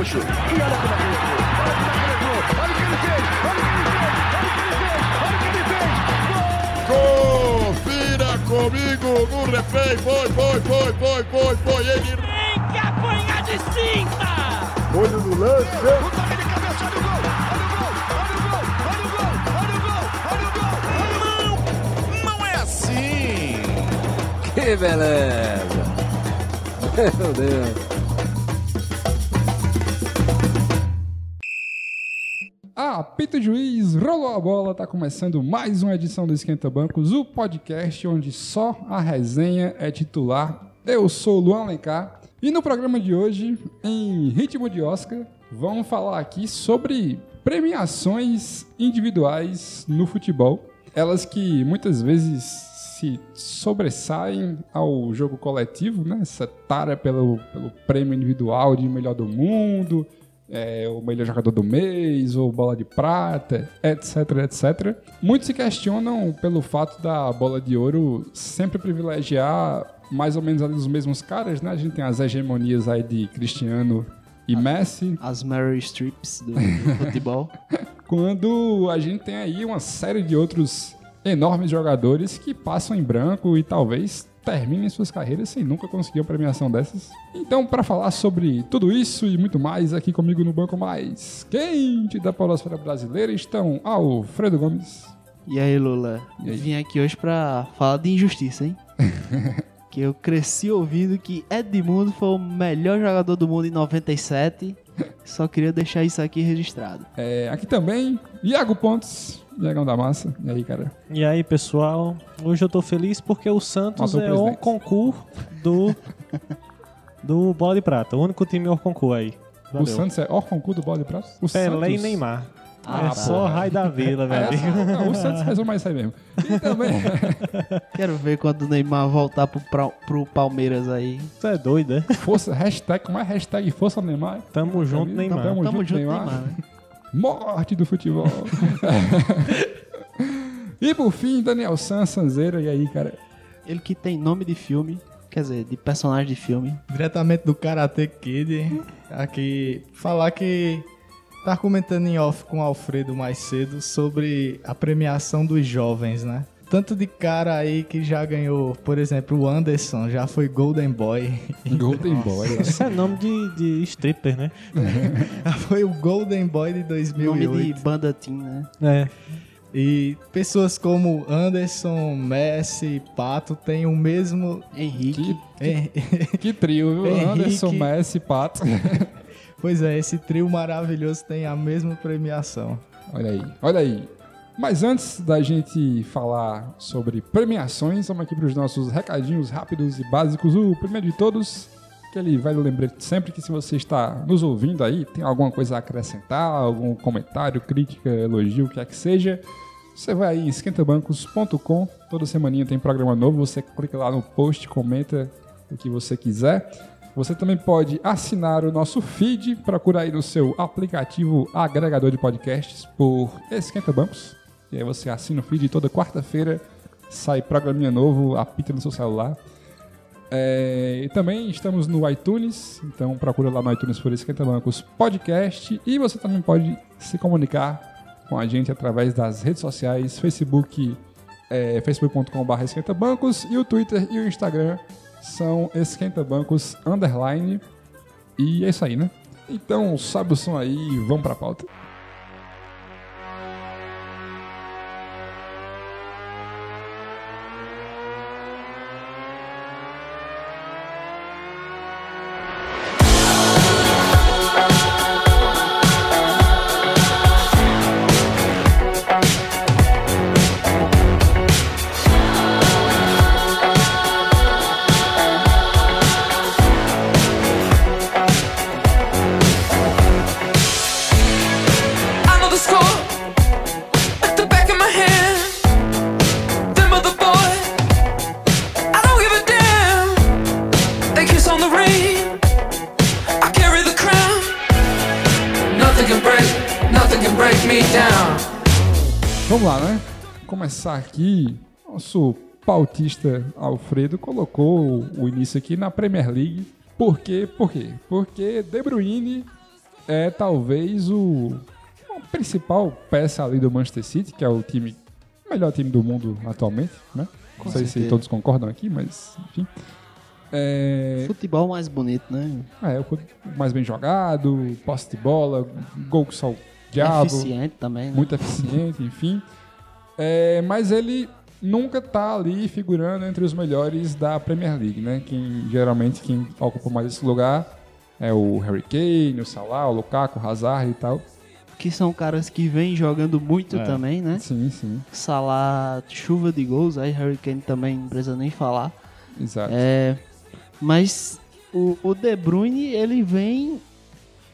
Gaúcho. E olha como é que ele entrou. Olha como é que ele. Olha o que ele fez. Olha o que ele fez. Olha o que ele fez. Confira comigo no replay. Foi, foi, foi, foi, foi, foi. Ele Tem que apanhar de cinta! olho no lance. O toque de cabeça. Olha o gol. Olha o gol. Olha o gol. Olha o gol. Olha o gol. Olha o gol. Não é assim! Que beleza! Meu Deus! Apita juiz, rolou a bola, tá começando mais uma edição do Esquenta Bancos, o podcast onde só a resenha é titular. Eu sou o Luan Alencar e no programa de hoje, em ritmo de Oscar, vamos falar aqui sobre premiações individuais no futebol. Elas que muitas vezes se sobressaem ao jogo coletivo, né? Essa tara pelo, pelo prêmio individual de melhor do mundo, é, o melhor jogador do mês, ou bola de prata, etc, etc. Muitos se questionam pelo fato da bola de ouro sempre privilegiar mais ou menos ali os mesmos caras, né? A gente tem as hegemonias aí de Cristiano e Messi, As Mary Strips do, do futebol. quando a gente tem aí uma série de outros enormes jogadores que passam em branco e talvez terminem suas carreiras sem nunca conseguir uma premiação dessas. Então, para falar sobre tudo isso e muito mais, aqui comigo no banco mais quente da Polosfera Brasileira estão Alfredo Gomes. E aí, Lula? E aí? Vim aqui hoje pra falar de injustiça, hein? que eu cresci ouvindo que Edmundo foi o melhor jogador do mundo em 97. Só queria deixar isso aqui registrado. É, aqui também, Iago Pontes, Iagão da Massa. E aí, cara? E aí, pessoal? Hoje eu tô feliz porque o Santos Matou é o concurso do do Bola de Prata, o único time concurso aí. Valeu. O Santos é Orconcu do Bola de Prata? O Pelé e Santos- Neymar. Ah, é tá. só raio da vila, É, amigo. não, o Santos resume isso aí mesmo. E também, Quero ver quando o Neymar voltar pro, pra- pro Palmeiras aí. Tu é doido, é? força, hashtag, como é hashtag Força Neymar? Tamo junto, Neymar. Tamo, Tamo junto, junto, Neymar. Neymar. Morte do futebol. e por fim, Daniel San, Sanzeira. E aí, cara? Ele que tem nome de filme, quer dizer, de personagem de filme. Diretamente do Karate Kid, aqui falar que tá comentando em off com o Alfredo mais cedo sobre a premiação dos jovens, né? Tanto de cara aí que já ganhou, por exemplo, o Anderson já foi Golden Boy, Golden Boy. Isso é nome de, de stripper, né? já foi o Golden Boy de Nome 2008. de banda teen, né? É. E pessoas como Anderson, Messi, Pato têm o mesmo Henrique. Eh, Que trio, viu? Henrique. Anderson, Messi, Pato. Pois é, esse trio maravilhoso tem a mesma premiação. Olha aí, olha aí. Mas antes da gente falar sobre premiações, vamos aqui para os nossos recadinhos rápidos e básicos. O primeiro de todos, aquele velho lembrete sempre que se você está nos ouvindo aí, tem alguma coisa a acrescentar, algum comentário, crítica, elogio, o que é que seja, você vai aí em esquentabancos.com, toda semaninha tem programa novo, você clica lá no post, comenta o que você quiser. Você também pode assinar o nosso feed, procura aí no seu aplicativo agregador de podcasts por Esquenta Bancos. E aí você assina o feed toda quarta-feira, sai programinha novo, apita no seu celular. É, e também estamos no iTunes, então procura lá no iTunes por Esquenta Bancos Podcast. E você também pode se comunicar com a gente através das redes sociais, Facebook, é, facebook.com.br esquentabancos e o Twitter e o Instagram são esquentabancos underline. E é isso aí, né? Então sobe o som aí vamos pra pauta. Começar aqui. Nosso pautista Alfredo colocou o início aqui na Premier League. Por quê? Por quê? Porque De Bruyne é talvez o principal peça ali do Manchester City, que é o time melhor time do mundo atualmente, né? Não sei se certeza. todos concordam aqui, mas enfim. É, Futebol mais bonito, né? é o mais bem jogado, posse de bola, gol que só o diabo, Eficiente também, né? muito eficiente, enfim. É, mas ele nunca tá ali figurando entre os melhores da Premier League, né? Quem, geralmente quem ocupa mais esse lugar é o Harry Kane, o Salah, o Lukaku, o Hazard e tal. Que são caras que vêm jogando muito É. também, né? Sim, sim, Salah, chuva de gols, aí Harry Kane também não precisa nem falar. exato. É, mas o, o De Bruyne, ele vem,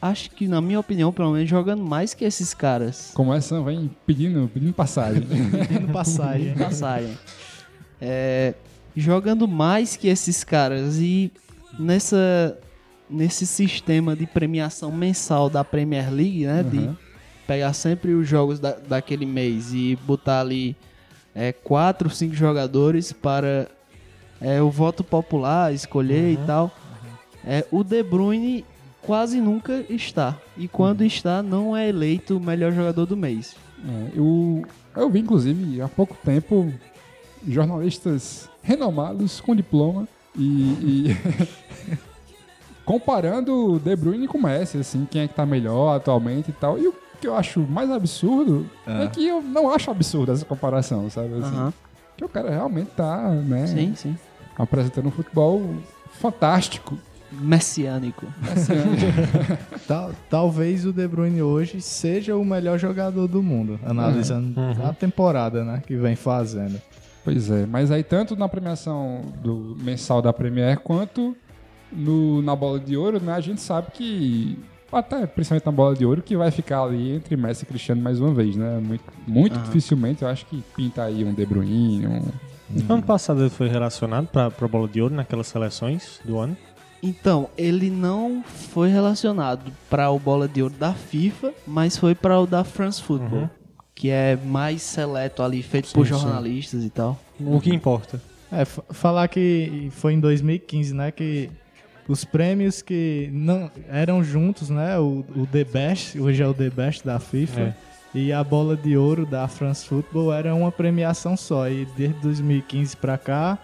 acho que na minha opinião, pelo menos, jogando mais que esses caras. Como essa vem pedindo, pedindo passagem. Pedindo passagem. Passagem. É, jogando mais que esses caras e nessa nesse sistema de premiação mensal da Premier League, né, de Uhum. pegar sempre os jogos da, daquele mês e botar ali é, quatro, cinco jogadores para é, o voto popular escolher e tal. É, o De Bruyne quase nunca está e quando está não é eleito o melhor jogador do mês. É, eu, eu vi, inclusive, há pouco tempo, jornalistas renomados com diploma e, e comparando o De Bruyne com o Messi, assim, quem é que tá melhor atualmente e tal. E o que eu acho mais absurdo é, Ah. que eu não acho absurdo essa comparação, sabe? Assim, Aham. Que o cara realmente tá, né, Sim, sim. apresentando um futebol fantástico. Messiânico. Tal- talvez o De Bruyne hoje seja o melhor jogador do mundo, analisando Uhum. a temporada, né, que vem fazendo. Pois é, mas aí tanto na premiação do mensal da Premier quanto no, na bola de ouro, né? A gente sabe que até principalmente na bola de ouro que vai ficar ali entre Messi e Cristiano mais uma vez, né? Muito, muito dificilmente eu acho que pinta aí um De Bruyne, um Ano passado ele foi relacionado pra, pra bola de ouro naquelas seleções do ano. Então, ele não foi relacionado para o bola de ouro da FIFA, mas foi para o da France Football, Uhum. que é mais seleto ali, feito por Sim, sim. jornalistas e tal. O que importa. É, fa- falar que foi em 2015, né, que os prêmios que não eram juntos, né, o, o The Best, hoje é o The Best da FIFA, É. e a bola de ouro da France Football era uma premiação só, e desde 2015 pra cá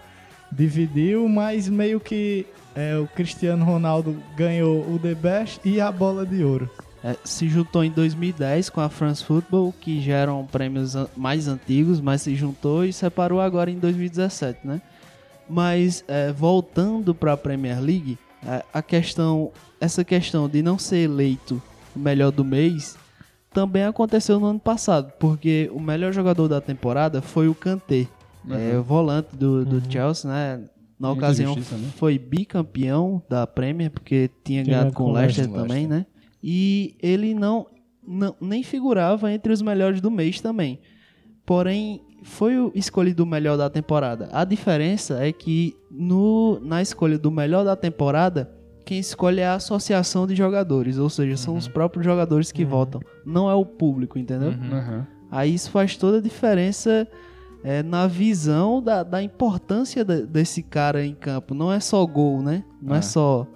dividiu, mas meio que é, o Cristiano Ronaldo ganhou o The Best e a bola de ouro. É, se juntou em 2010 com a France Football, que já eram prêmios mais antigos, mas se juntou e separou agora em 2017, né? Mas é, voltando para a Premier League, é, a questão, essa questão de não ser eleito o melhor do mês também aconteceu no ano passado, porque o melhor jogador da temporada foi o Kanté, é, o volante do, do Chelsea, né? Na Muita ocasião injustiça, né? foi bicampeão da Premier, porque tinha Tinha ganhado com o Leicester Leicester. também, né? E ele não, não nem figurava entre os melhores do mês também. Porém, foi o escolhido o melhor da temporada. A diferença é que no, na escolha do melhor da temporada, quem escolhe é a associação de jogadores, ou seja, são os próprios jogadores que votam, não é o público, entendeu? Aham. Aí isso faz toda a diferença é, na visão da, da importância de- desse cara em campo. Não é só gol, né? Não é, É. só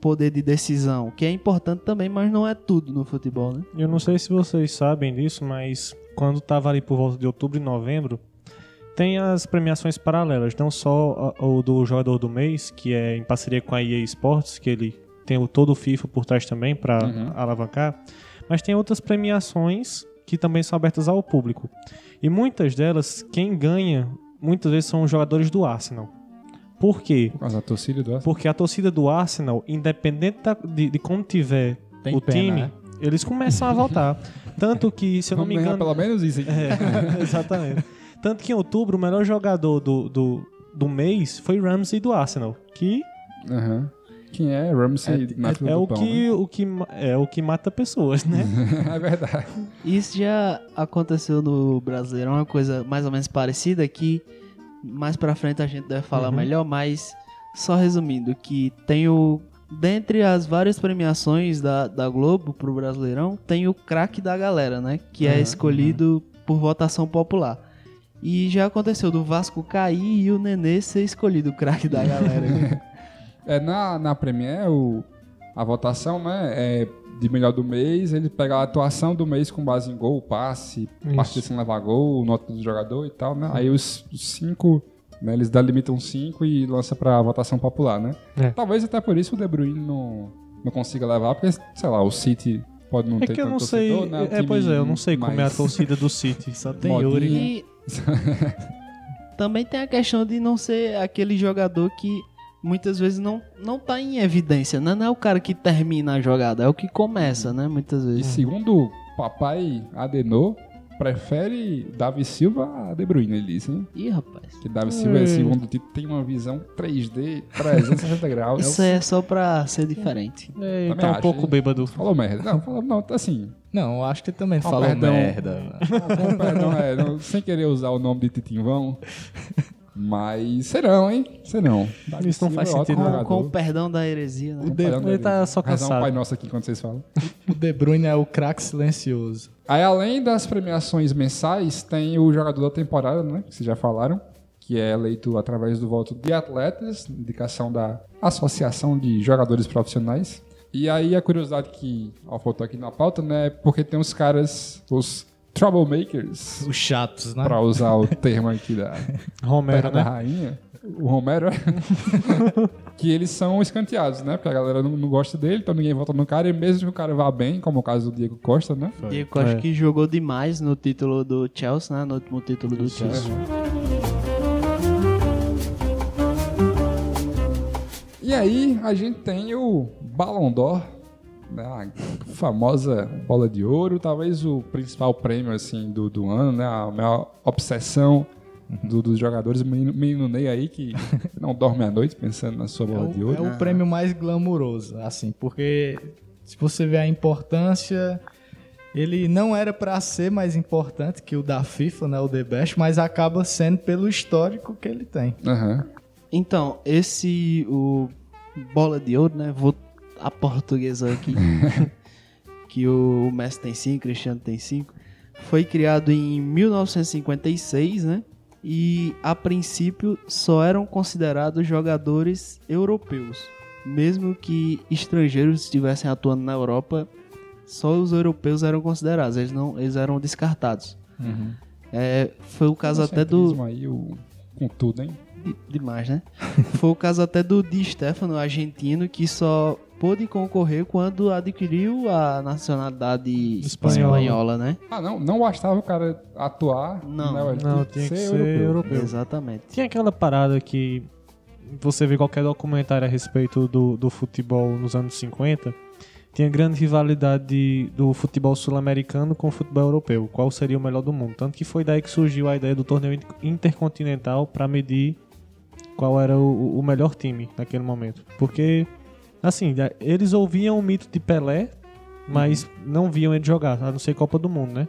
poder de decisão, que é importante também, mas não é tudo no futebol, né? Eu não sei se vocês sabem disso, mas quando tava ali por volta de outubro e novembro, tem as premiações paralelas, não só o do jogador do mês, que é em parceria com a EA Sports, que ele tem o todo o FIFA por trás também para Uhum. alavancar, mas tem outras premiações que também são abertas ao público. E muitas delas, quem ganha, muitas vezes são os jogadores do Arsenal. Por quê? Por causa da torcida do Arsenal. Porque a torcida do Arsenal, independente da- de, de como tiver Tem o pena, time, né? eles começam a voltar. Tanto que, se eu não Vamos me engano. pelo menos isso aqui. É, exatamente. Tanto que em outubro, o melhor jogador do, do, do mês foi Ramsey do Arsenal. Que Aham. Quem é Ramsey na fila é do o pão, que, o, que, é o que mata pessoas, né? né? é verdade. Isso já aconteceu no Brasileirão, uma coisa mais ou menos parecida que mais pra frente a gente deve falar Uhum. melhor, mas só resumindo, que tem o dentre as várias premiações da, da Globo pro Brasileirão, tem o craque da galera, né, que é Uhum, escolhido por votação popular. E já aconteceu do Vasco cair e o Nenê ser escolhido o craque da galera. É, na, na Premier, o, a votação né, é de melhor do mês, ele pega a atuação do mês com base em gol, passe, Isso. partida sem levar gol, nota do jogador e tal, né? Aí os, os cinco, né, eles delimitam cinco e lança pra votação popular, né? É. Talvez até por isso o De Bruyne não, não consiga levar, porque, sei lá, o City pode não É ter que eu não sei. torcedor, né? É, pois é, eu não sei como é a mais- torcida do City. Só tem Modinha. Yuri. E também tem a questão de não ser aquele jogador que muitas vezes não, não tá em evidência, né? Não é o cara que termina a jogada, é o que começa, né? Muitas E vezes. segundo o papai Adenor, prefere Davi Silva a De Bruyne, ele disse, hein? Ih, rapaz. Que Davi Silva, segundo o Tito, tem uma visão 3D, 360 graus. Isso é só pra ser diferente. É, tá um pouco hein? bêbado. Falou merda. Não, falou, não, assim. Não, eu acho que também falou merda. com perdão, é, não- sem querer usar o nome de Tito em vão. Mas serão, hein? Serão. Davi Isso não faz sentido, jogador. Com o perdão da heresia, né? O De, Ele tá só Rezar um cansado. Pai Nosso aqui quando vocês falam. o De Bruyne é o craque silencioso. Aí, além das premiações mensais, tem o jogador da temporada, né? Que vocês já falaram. Que é eleito através do voto de atletas, indicação da Associação de Jogadores Profissionais. E aí, a curiosidade que ó, faltou aqui na pauta, né? é Porque tem os caras, os troublemakers, Os chatos, né? pra usar o termo aqui da Romero, da né? Rainha. O Romero, é. que eles são escanteados, né? Porque a galera não, não gosta dele, então ninguém vota no cara. E mesmo que o cara vá bem, como o caso do Diego Costa, né? Diego Costa É. que jogou demais no título do Chelsea, né? No último título do Chelsea. E aí a gente tem o Ballon d'Or, a famosa bola de ouro, talvez o principal prêmio assim do, do ano, né, a maior obsessão do- dos jogadores, menino, menino Ney aí que não dorme à noite pensando na sua É bola de o, é ouro. o prêmio mais glamuroso, assim, porque se você ver a importância, ele não era pra ser mais importante que o da FIFA, né, o The Best, mas acaba sendo pelo histórico que ele tem. Aham. Então, esse o bola de ouro, né? Vou a portuguesa aqui. que o Messi tem 5, Cristiano tem 5. Foi criado em 1956, né? E a princípio só eram considerados jogadores europeus. Mesmo que estrangeiros estivessem atuando na Europa, só os europeus eram considerados, eles não eles eram descartados. É, foi o caso até do Aí, o, com tudo, hein? de- demais, né? Foi o caso até do Di Stefano, argentino, que só pôde concorrer quando adquiriu a nacionalidade Espanhola. espanhola, né? Ah, não, não bastava o cara atuar. Não. né, ele Não, tinha que ser europeu. Exatamente. Tinha aquela parada que você vê qualquer documentário a respeito do, do futebol nos anos 50, tinha grande rivalidade de- do futebol sul-americano com o futebol europeu. Qual seria o melhor do mundo? Tanto que foi daí que surgiu a ideia do torneio in- intercontinental para medir qual era o, o melhor time naquele momento. Porque, assim, da- eles ouviam o mito de Pelé, mas não viam ele jogar, a não ser Copa do Mundo, né?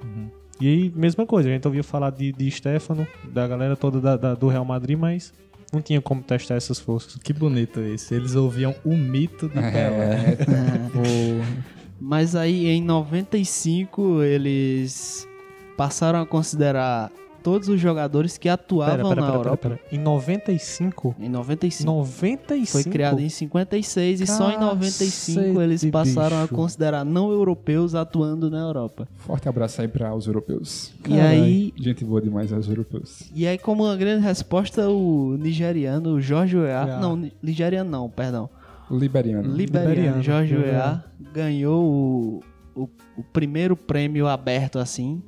E aí, mesma coisa, a gente ouvia falar de, de Stefano, da galera toda da- da- do Real Madrid, mas não tinha como testar essas forças. Que bonito isso. Eles ouviam o mito de É, Pelé. Mas aí em 95 eles passaram a considerar todos os jogadores que atuavam na Europa. Em 95? Em 95. 95? Foi criado em 56 e só em 95 Cacete, eles passaram bicho. a considerar não europeus atuando na Europa. Forte abraço aí para os europeus. E aí, Gente boa demais aos europeus. e aí como uma grande resposta o nigeriano o Jorge Weah, não, ni- nigeriano não, perdão. Liberiano. Liberiano, Liberiano, Jorge. Weah ganhou o, o, o primeiro prêmio aberto assim.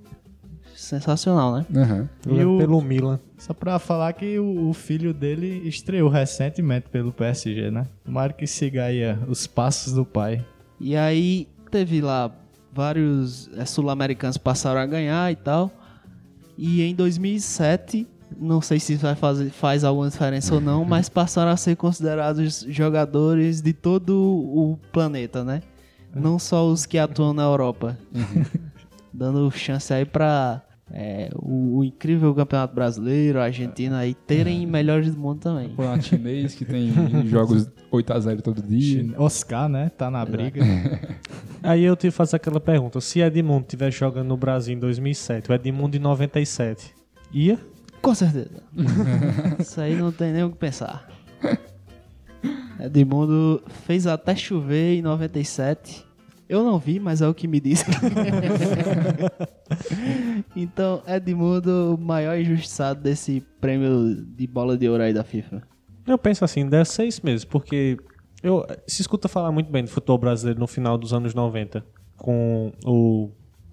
Sensacional, né? Aham. E o- Pelo Milan. Só pra falar que o, o filho dele estreou recentemente pelo PSG, né? Tomara que siga aí eh, os passos do pai. E aí teve lá vários eh, sul-americanos passaram a ganhar e tal. E em 2007, não sei se vai fazer faz alguma diferença ou não, mas passaram a ser considerados jogadores de todo o planeta, né? Não só os que atuam na Europa. Dando chance aí pra eh, o, o incrível Campeonato Brasileiro, a Argentina aí terem melhores do mundo também. Campeonato chinês que tem jogos 8x0 todo dia. Oscar, né? Tá na briga. Aí eu te faço aquela pergunta. Se Edmundo estivesse jogando no Brasil em 2007, o Edmundo em 97, ia? Com certeza. Isso aí não tem nem o que pensar. Edmundo fez até chover em 97. Eu não vi, mas é o que me disse. então, Edmundo, o maior injustiçado desse prêmio de bola de ouro aí da FIFA. Eu penso assim, deve ser isso mesmo, porque eu, se escuta falar muito bem de futebol brasileiro no final dos anos 90, com o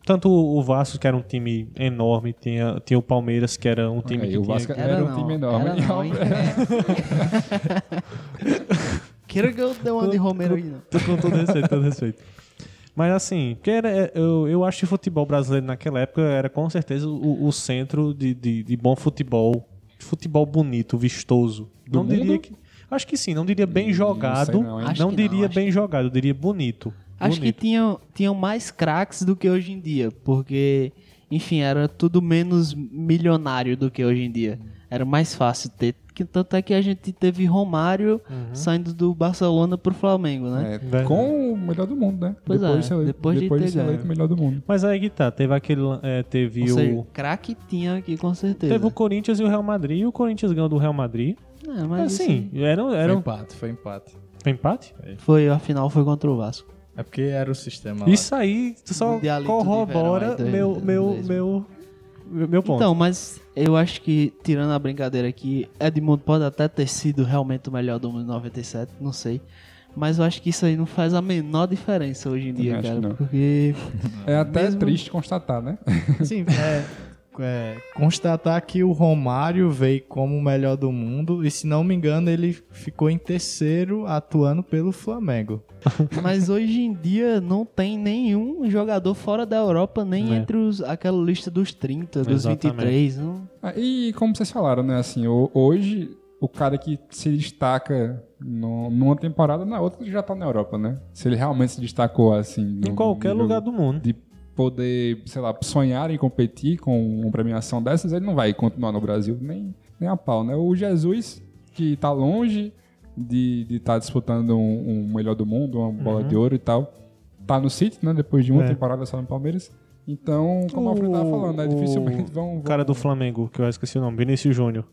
tanto o Vasco, que era um time enorme, tinha, tinha o Palmeiras, que era um time Aí, que o tinha... Vasco era, um não, time enorme. era não? Queira que eu dê uma de Romero aí, não. Com todo respeito, todo respeito. Mas assim, porque era, é, eu, eu acho que o futebol brasileiro naquela época era com certeza o, o centro de, de, de bom futebol. Futebol bonito, vistoso. Do não diria mundo? que. Acho que sim, não diria bem jogado. não Não, não, que diria não, bem jogado, eu diria bonito. Acho que bonito. tinham, tinham mais craques do que hoje em dia, porque, enfim, era tudo menos milionário do que hoje em dia. Era mais fácil ter. Que, tanto é que a gente teve Romário saindo do Barcelona pro Flamengo, né? É, com o melhor do mundo, né? Pois depois é, de ser eleito, depois de depois ter de ser eleito o melhor do mundo. Mas aí que tá, teve aquele. é, teve Ou o. seja, craque tinha aqui com certeza. Teve o Corinthians e o Real Madrid, e o Corinthians ganhou do Real Madrid. É, mas assim, era, Foi era um empate, foi empate. foi empate? foi, a final foi contra o Vasco. É porque era o sistema lá. Isso aí só de corrobora verão aí, meu, dois- meu, meu, meu ponto. Então, mas eu acho que, tirando a brincadeira aqui, Edmundo pode até ter sido realmente o melhor do mundo em 97, não sei. Mas eu acho que isso aí não faz a menor diferença hoje em dia, cara. Porque É até Mesmo- triste constatar, né? Sim, é, é, constatar que o Romário veio como o melhor do mundo e, se não me engano, ele ficou em terceiro atuando pelo Flamengo. Mas hoje em dia não tem nenhum jogador fora da Europa, nem É. entre os, aquela lista dos 30, dos Exatamente. 23. Não... Ah, E como vocês falaram, né? Assim, ho- hoje o cara que se destaca no- numa temporada, na outra ele já tá na Europa, né? Se ele realmente se destacou assim. em no qualquer nível lugar do mundo. De poder, sei lá, sonhar em competir com uma premiação dessas, ele não vai continuar no Brasil nem, nem a pau, né? O Jesus, que tá longe de estar disputando um, um melhor do mundo, uma bola de ouro e tal, tá no City, né? Depois de uma É. temporada só no Palmeiras. Então, como o Alfredo tava falando, né? Dificilmente vão, O vão cara do Flamengo, que eu esqueci o nome, Vinícius Júnior.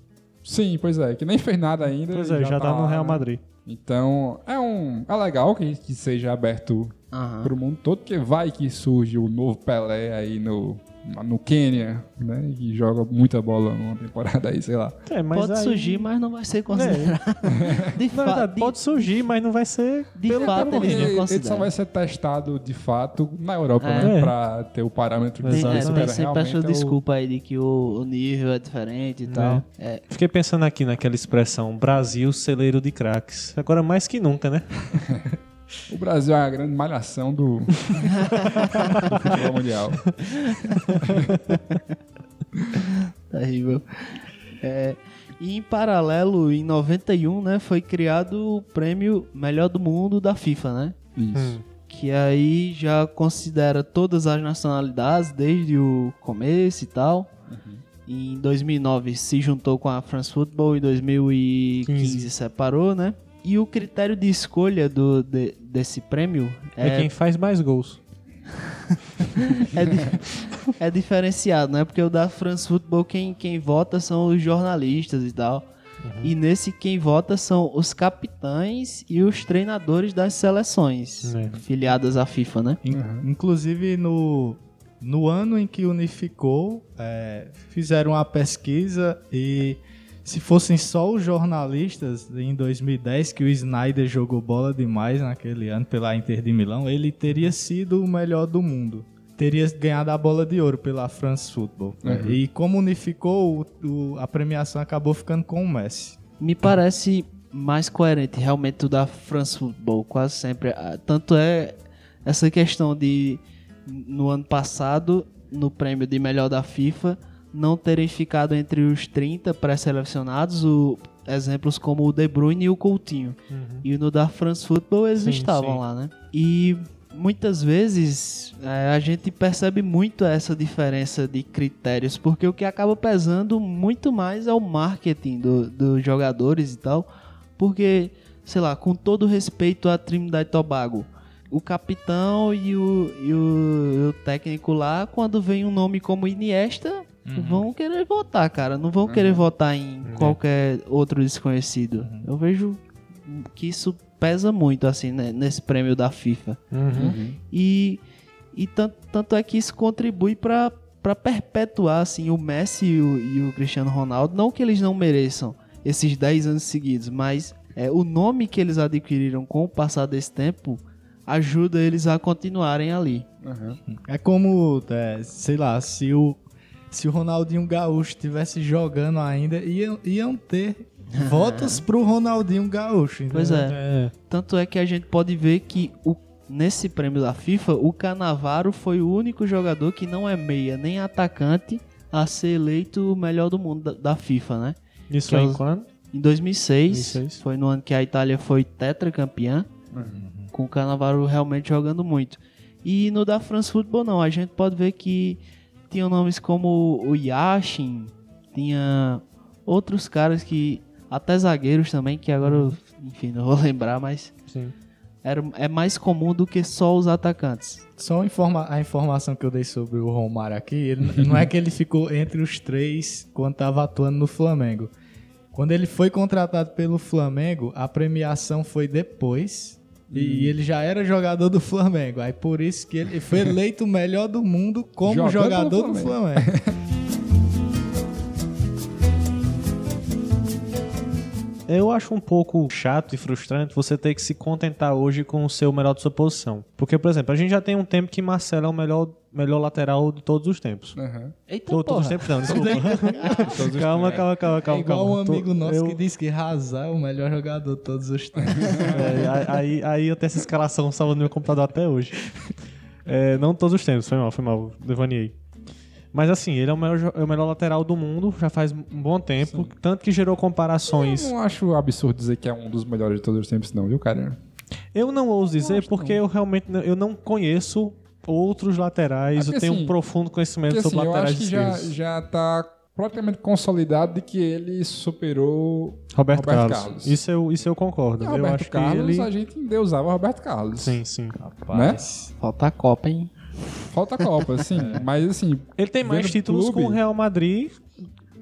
Sim, pois é, que nem fez nada ainda. Pois é, já, tá, no lá, Real né? Então, é um. É legal que, que seja aberto Aham. pro mundo todo, porque vai que surge o novo Pelé aí no, no Quênia, né? Que joga muita bola numa temporada aí, sei lá. É, mas pode aí- surgir, mas não vai ser considerado. de Na verdade, fato, pode surgir, mas não vai ser de pelo fato, pelo Ele, ele só vai ser testado de fato na Europa, É. né? É. Pra ter o parâmetro Tem, se é, sempre essa é o- desculpa aí de que o, o nível é diferente e tal. É, Fiquei pensando aqui naquela expressão, Brasil, celeiro de craques. Agora mais que nunca, né? O Brasil é a grande malhação do, do futebol mundial. terrível. É, e em paralelo, em 91, né, foi criado o prêmio Melhor do Mundo da FIFA, né? Isso. Que aí já considera todas as nacionalidades desde o começo e tal. Em 2009 se juntou com a France Football, em 2015 15. separou, né? E o critério de escolha do, de- desse prêmio É, é, quem faz mais gols. é, di- é diferenciado, né? Porque o da France Football, quem, quem vota são os jornalistas e tal. E nesse, quem vota são os capitães e os treinadores das seleções É. filiadas à FIFA, né? In- Inclusive, no, no ano em que unificou, é, fizeram uma pesquisa e se fossem só os jornalistas em 2010, que o Snyder jogou bola demais naquele ano pela Inter de Milão, ele teria sido o melhor do mundo. Teria ganhado a bola de ouro pela France Football. Uhum. E como unificou, o- o- a premiação acabou ficando com o Messi. Me parece mais coerente realmente o da France Football, quase sempre. Ah, Tanto é essa questão de, no ano passado, no prêmio de melhor da FIFA, não terem ficado entre os 30 pré-selecionados, exemplos como o De Bruyne e o Coutinho. E no da France Football eles Sim, estavam sim. lá, né? E muitas vezes é, a gente percebe muito essa diferença de critérios, porque o que acaba pesando muito mais é o marketing do- dos jogadores e tal. Porque, sei lá, com todo respeito à Trinidad e Tobago, o capitão e o, e o, e o técnico lá, quando vem um nome como Iniesta, vão querer votar, cara. Não vão querer votar em qualquer outro desconhecido. Eu vejo que isso pesa muito, assim, né, nesse prêmio da FIFA. E, e tanto, tanto é que isso contribui para para perpetuar assim o Messi e o, e o Cristiano Ronaldo, não que eles não mereçam esses 10 anos seguidos, mas é, o nome que eles adquiriram com o passar desse tempo ajuda eles a continuarem ali. É como, é, sei lá, se o, se o Ronaldinho Gaúcho estivesse jogando ainda, iam, iam ter votos pro Ronaldinho Gaúcho. Pois entendeu? é. É. Tanto é que a gente pode ver que o, nesse prêmio da FIFA, o Canavaro foi o único jogador que não é meia nem atacante a ser eleito o melhor do mundo da, da FIFA, né? Isso Que é em quando? Em 2006, 2006. foi no ano que a Itália foi tetracampeã, com o Cannavaro realmente jogando muito. E no da France Football não, a gente pode ver que tinham nomes como o Yashin, tinha outros caras que até zagueiros também, que agora eu, enfim, não vou lembrar, mas Sim. era, é mais comum do que só os atacantes. Só informa- a informação que eu dei sobre o Romário aqui, ele, não é que ele ficou entre os três quando estava atuando no Flamengo. Quando ele foi contratado pelo Flamengo, a premiação foi depois. E ele já era jogador do Flamengo. Aí por isso que ele foi eleito o melhor do mundo como Jogando jogador pelo do Flamengo. Flamengo. Eu acho um pouco chato e frustrante você ter que se contentar hoje com o seu melhor de sua posição. Porque, por exemplo, a gente já tem um tempo que Marcelo é o melhor, melhor lateral de todos os tempos. Aham. Eita, Todo- todos os porra. tempos não, desculpa. calma, calma, calma, É calma. igual calma. um Tô- amigo nosso eu- que disse que Hazard é o melhor jogador de todos os tempos. É, aí, aí eu tenho essa escalação salva no meu computador até hoje. É, não todos os tempos, foi mal, foi mal, devaneei. Mas assim, ele é o melhor, é o melhor lateral do mundo, já faz um bom tempo, tanto que gerou Eu comparações. não acho absurdo dizer que é um dos melhores de todos os tempos, não, viu, cara? Eu não ouso dizer porque eu realmente não, eu não conheço outros laterais, porque, eu tenho assim, um profundo conhecimento Porque assim, sobre eu laterais acho que já, já tá praticamente consolidado de que ele superou Roberto, Roberto Carlos. Carlos. Isso, eu, isso eu concordo. E eu Roberto acho Carlos, que ele... a gente endeusava Roberto Carlos. Sim, sim. Né? Falta a Copa, hein? Falta a Copa, sim. Mas assim, Ele tem mais títulos clube- com o Real Madrid,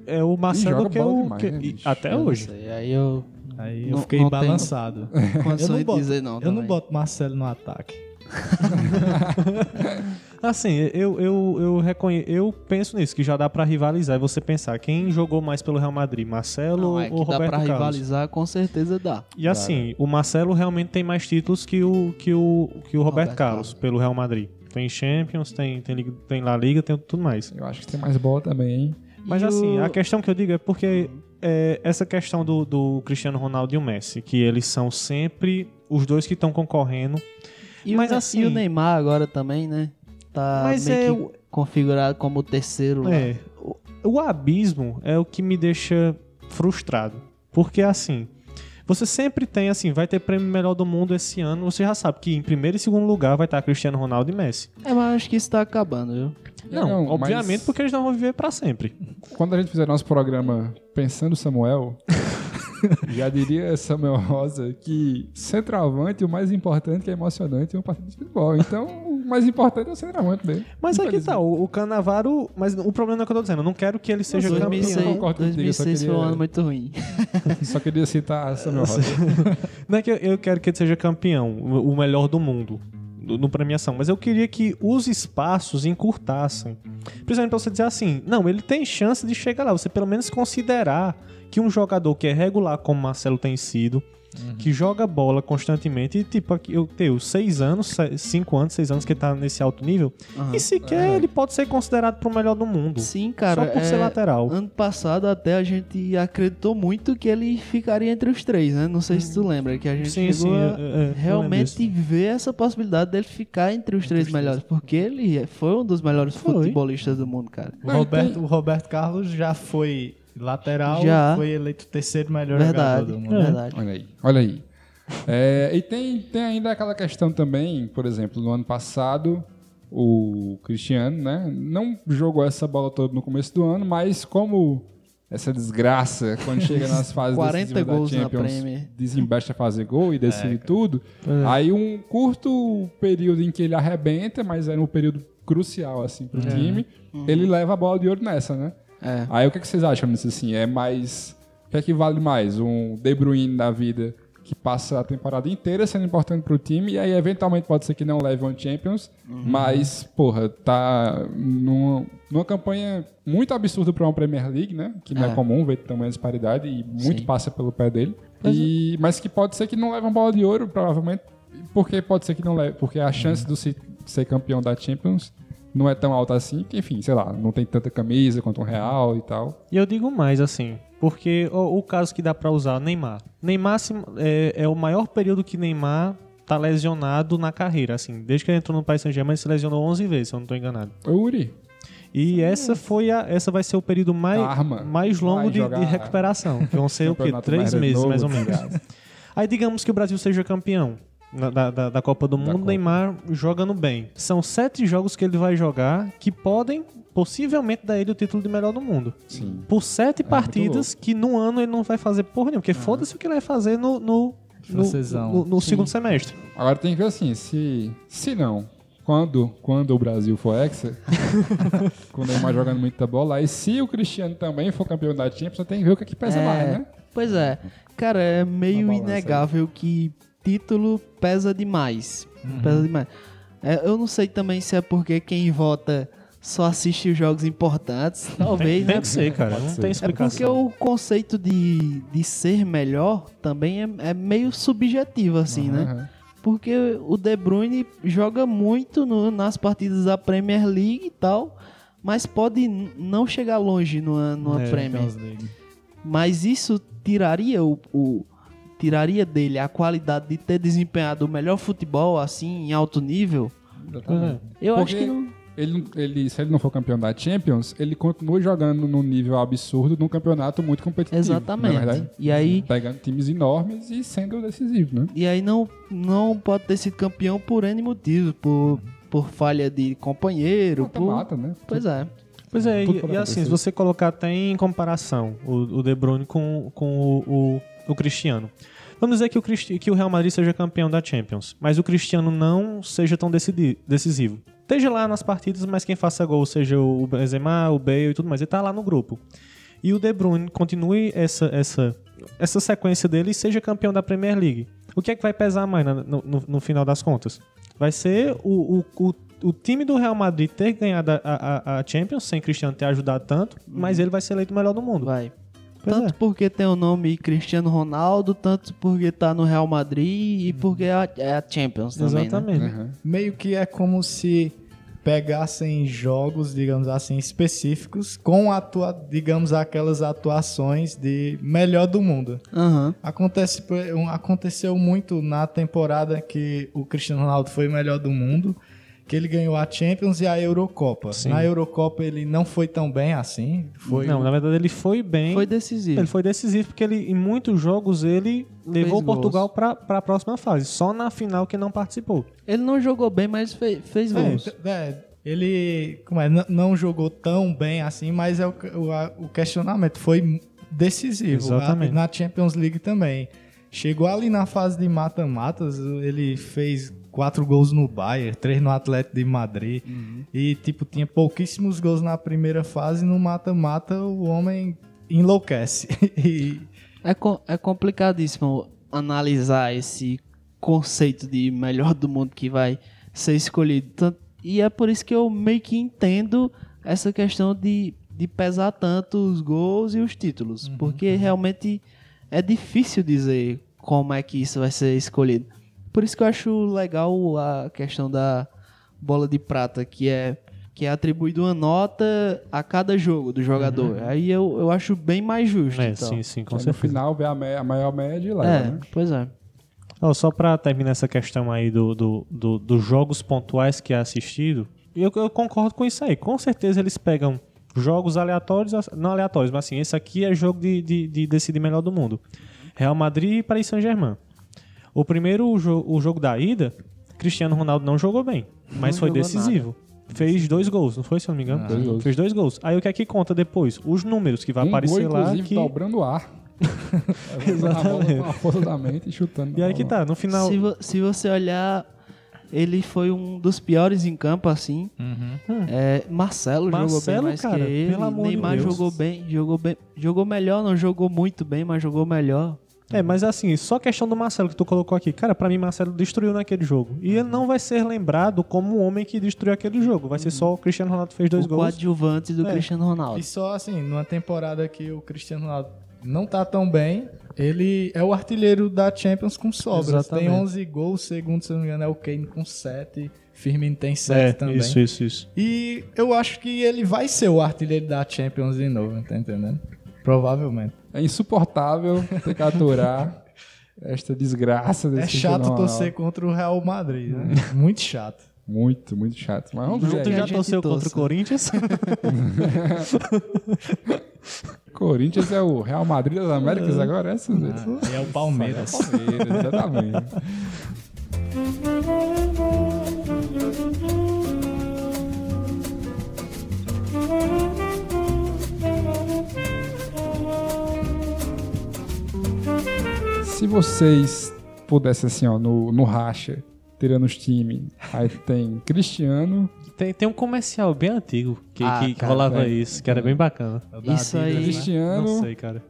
é o Marcelo que bola o demais, que- né, até Eu hoje. sei, Aí eu Aí eu fiquei não balançado. Eu não boto, dizer não. eu não boto Marcelo no ataque. Assim, eu, eu, eu, reconhe... eu penso nisso, que já dá pra rivalizar. E você pensar, quem jogou mais pelo Real Madrid, Marcelo Não, é ou que dá Roberto pra Carlos? rivalizar, com certeza dá. E assim, o Marcelo realmente tem mais títulos que o, que o, que o Roberto, Roberto Carlos, Carlos. pelo Real Madrid. Tem Champions, tem, tem, Liga- tem La Liga, tem tudo mais. eu acho que tem mais bola também, hein? Mas E assim, o- a questão que eu digo é porque é, essa questão do, do Cristiano Ronaldo e o Messi, que eles são sempre os dois que estão concorrendo. E, Mas o, assim- e o Neymar agora também, né? Tá Mas meio é o- configurado como o terceiro lá. É, o, o abismo é o que me deixa frustrado. Porque assim, você sempre tem assim, vai ter prêmio melhor do mundo esse ano, você já sabe que em primeiro e segundo lugar vai estar Cristiano Ronaldo e Messi. É, mas acho que isso tá acabando, viu? Não, Não, obviamente mas- porque eles não vão viver pra sempre. Quando a gente fizer nosso programa Pensando Samuel, já diria Samuel Rosa que centroavante, o mais importante que é emocionante é um partido de futebol. Então, o mais importante é o centroavante mesmo. Mas Infelizmente. tá, o, o Canavaro, mas o problema não é o que eu tô dizendo, eu não quero que ele seja eu- eu campeão. 2006, concordo contigo, eu só 2006 foi um queria- ano muito ruim. Só queria citar Samuel Rosa. Não é que eu, eu quero que ele seja campeão, o, o melhor do mundo, do- no premiação, mas eu queria que os espaços encurtassem. Principalmente pra você dizer assim, não, ele tem chance de chegar lá, você pelo menos considerar que um jogador que é regular como o Marcelo tem sido, que joga bola constantemente, e tipo, eu tenho seis anos, cinco anos, seis anos que ele tá nesse alto nível, e sequer ele pode ser considerado pro melhor do mundo. Sim, cara. Só por é, ser lateral. Ano passado até a gente acreditou muito que ele ficaria entre os três, né? Não sei se tu lembra, que a gente Sim, chegou sim, a é, é, realmente ver essa possibilidade dele ficar entre os três melhores, porque ele foi um dos melhores Foi. futebolistas do mundo, cara. O Roberto, o Roberto Carlos já foi lateral, Já. foi eleito o terceiro melhor Verdade, jogador do mundo. verdade. Olha aí, olha aí. É, e tem, tem ainda aquela questão também, por exemplo, no ano passado, o Cristiano, né, não jogou essa bola toda no começo do ano, mas como essa desgraça, quando chega nas fases 40 decisivas gols da na Champions, Premier. desembesta a fazer gol e decide tudo, aí um curto período em que ele arrebenta, mas era um período crucial, assim, pro time, ele leva a bola de ouro nessa, né? Uhum. É. Aí o que, é que vocês acham disso assim? É mais. O que é que vale mais? Um De Bruyne da vida que passa a temporada inteira sendo importante pro time, e aí eventualmente pode ser que não leve um Champions, mas, porra, tá numa, numa campanha muito absurda pra uma Premier League, né? Que não é, É. comum ver tamanha disparidade e muito Sim. passa pelo pé dele. E, mas que pode ser que não leve uma bola de ouro, provavelmente, porque pode ser que não leve, porque a chance do City ser campeão da Champions não é tão alta assim, que enfim, sei lá, não tem tanta camisa quanto um Real e tal. E eu digo mais, assim, porque o, o caso que dá pra usar, Neymar. Neymar se- é, é o maior período que Neymar tá lesionado na carreira, assim. Desde que ele entrou no Paris Saint-Germain, ele se lesionou 11 vezes, se eu não tô enganado. Uri, E essa foi a, essa vai ser o período mais, Arma. mais longo de, de recuperação, que vão ser o quê? Três mais meses, novo, mais ou menos. Aí digamos que o Brasil seja campeão da, da, da Copa do Mundo, Copa. Neymar jogando bem. São sete jogos que ele vai jogar que podem possivelmente dar ele o título de melhor do mundo. Sim. Por sete muito partidas que no ano ele não vai fazer porra nenhuma, porque foda-se o que ele vai fazer no, no, no, no- no segundo semestre. Agora tem que ver assim, se, se não, quando, quando o Brasil for hexa, com o Neymar jogando muita bola, aí se o Cristiano também for campeão da Champions, você tem que ver o que, é que pesa É, mais, né? Pois é. Cara, é meio balança aí. inegável que título pesa demais. Uhum. Pesa demais. É, eu não sei também se é porque quem vota só assiste os jogos importantes. Talvez, Tem né? que ser, cara. Não tem É porque explicação. o conceito de, de ser melhor também é, é meio subjetivo, assim, né? Aham. Porque o De Bruyne joga muito no- nas partidas da Premier League e tal, mas pode não chegar longe numa, numa É, Premier. Mas isso tiraria o, o- tiraria dele a qualidade de ter desempenhado o melhor futebol assim em alto nível? Exatamente. Eu Porque acho que não. Ele, ele, se ele não for campeão da Champions, ele continua jogando num nível absurdo num campeonato muito competitivo. Exatamente. É verdade? E aí Pegando times enormes e sendo decisivo, né? e aí não não pode ter sido campeão por N motivos, por por falha de companheiro, por... Mata-mata, né? Pois é. Pois é, Tudo e, e assim, se você colocar até em comparação o, o De Bruyne com, com o, o, o Cristiano. Vamos dizer que o, Cristi- que o Real Madrid seja campeão da Champions, mas o Cristiano não seja tão decisivo. Esteja lá nas partidas, mas quem faça gol seja o Benzema, o Bale e tudo mais. Ele tá lá no grupo. E o De Bruyne continue essa, essa, essa sequência dele e seja campeão da Premier League. O que é que vai pesar mais no, no- no final das contas? Vai ser o, o, o, o time do Real Madrid ter ganhado a, a, a Champions, sem Cristiano ter ajudado tanto, mas ele vai ser eleito o melhor do mundo. Vai. Pois tanto é. porque tem o nome Cristiano Ronaldo, tanto porque tá no Real Madrid e porque é a, é a Champions também, né? Exatamente. Aham. Meio que é como se pegassem jogos, digamos assim, específicos com, atua digamos, aquelas atuações de melhor do mundo. Aham. Acontece, aconteceu muito na temporada que o Cristiano Ronaldo foi melhor do mundo, que ele ganhou a Champions e a Eurocopa. Sim. Na Eurocopa ele não foi tão bem assim. Foi Não, na verdade ele foi bem. Foi decisivo. Ele foi decisivo porque ele, em muitos jogos ele levou gols. Portugal para a próxima fase. Só na final que não participou. Ele não jogou bem, mas fe- fez gols. É, é, ele como é, não jogou tão bem assim, mas é o, o, a- o questionamento foi decisivo. Exatamente. A- na Champions League também. Chegou ali na fase de mata-matas, ele fez quatro gols no Bayern, três no Atlético de Madrid. E, tipo, tinha pouquíssimos gols na primeira fase. No mata-mata, o homem enlouquece. e É, co- é complicadíssimo analisar esse conceito de melhor do mundo que vai ser escolhido. E é por isso que eu meio que entendo essa questão de, de pesar tanto os gols e os títulos. Porque realmente é difícil dizer como é que isso vai ser escolhido. Por isso que eu acho legal a questão da bola de prata, que é que é atribuído uma nota a cada jogo do jogador. Aí eu, eu acho bem mais justo. É, então. sim, sim, com Aí no certeza. final vê a, me- a maior média e leva, É, né? pois é. Ó, só pra terminar essa questão aí do, do, do- dos jogos pontuais que é assistido, eu, eu concordo com isso aí. Com certeza eles pegam jogos aleatórios, não aleatórios, mas assim, esse aqui é jogo de, de, de decidir melhor do mundo. Real Madrid e Paris Saint-Germain. O primeiro jo o jogo da ida, Cristiano Ronaldo não jogou bem, mas Não foi decisivo. Fez dois gols, não foi, se eu não me engano? Dois gols. Fez dois gols. Aí o que é que conta depois? Os números que vai um aparecer gol, lá. inclusive, Que... dobrando o ar. Levantando a força da mente e chutando. E aí que tá, no final. Se, vo- se você olhar, ele foi um dos piores em campo, assim. É, Marcelo, jogou bem Marcelo, mais cara, que ele. pelo amor de Neymar Deus. jogou bem, jogou bem. Jogou melhor, não jogou muito bem, mas jogou melhor. É, mas assim, só a questão do Marcelo que tu colocou aqui. Cara, pra mim, Marcelo destruiu naquele jogo. E ele não vai ser lembrado como o homem que destruiu aquele jogo. Vai ser só o Cristiano Ronaldo que fez dois o gols. coadjuvante do É. Cristiano Ronaldo. E só assim, numa temporada que o Cristiano Ronaldo não tá tão bem, ele é o artilheiro da Champions com sobras. Exatamente. Tem 11 gols, segundo, se não me engano, é o Kane com 7. Firmino tem 7 É, também. isso, isso, isso. E eu acho que ele vai ser o artilheiro da Champions de novo, tá entendendo? Provavelmente. É insuportável ter que aturar esta desgraça desse É chato Cristiano Ronaldo. torcer contra o Real Madrid, né? Muito chato. Muito, muito chato. Mas vamos ver Tu já torceu contra o. Corinthians? Corinthians é o Real Madrid das Américas agora, é? E é o Palmeiras. Palmeiras, exatamente. Se vocês pudessem, assim, ó, no, no racha, tirando os times, aí tem Cristiano, tem, tem um comercial bem antigo que, Ah, que- cara, rolava é. isso, que era bem bacana. Isso aí. Cristiano, Não sei, cara.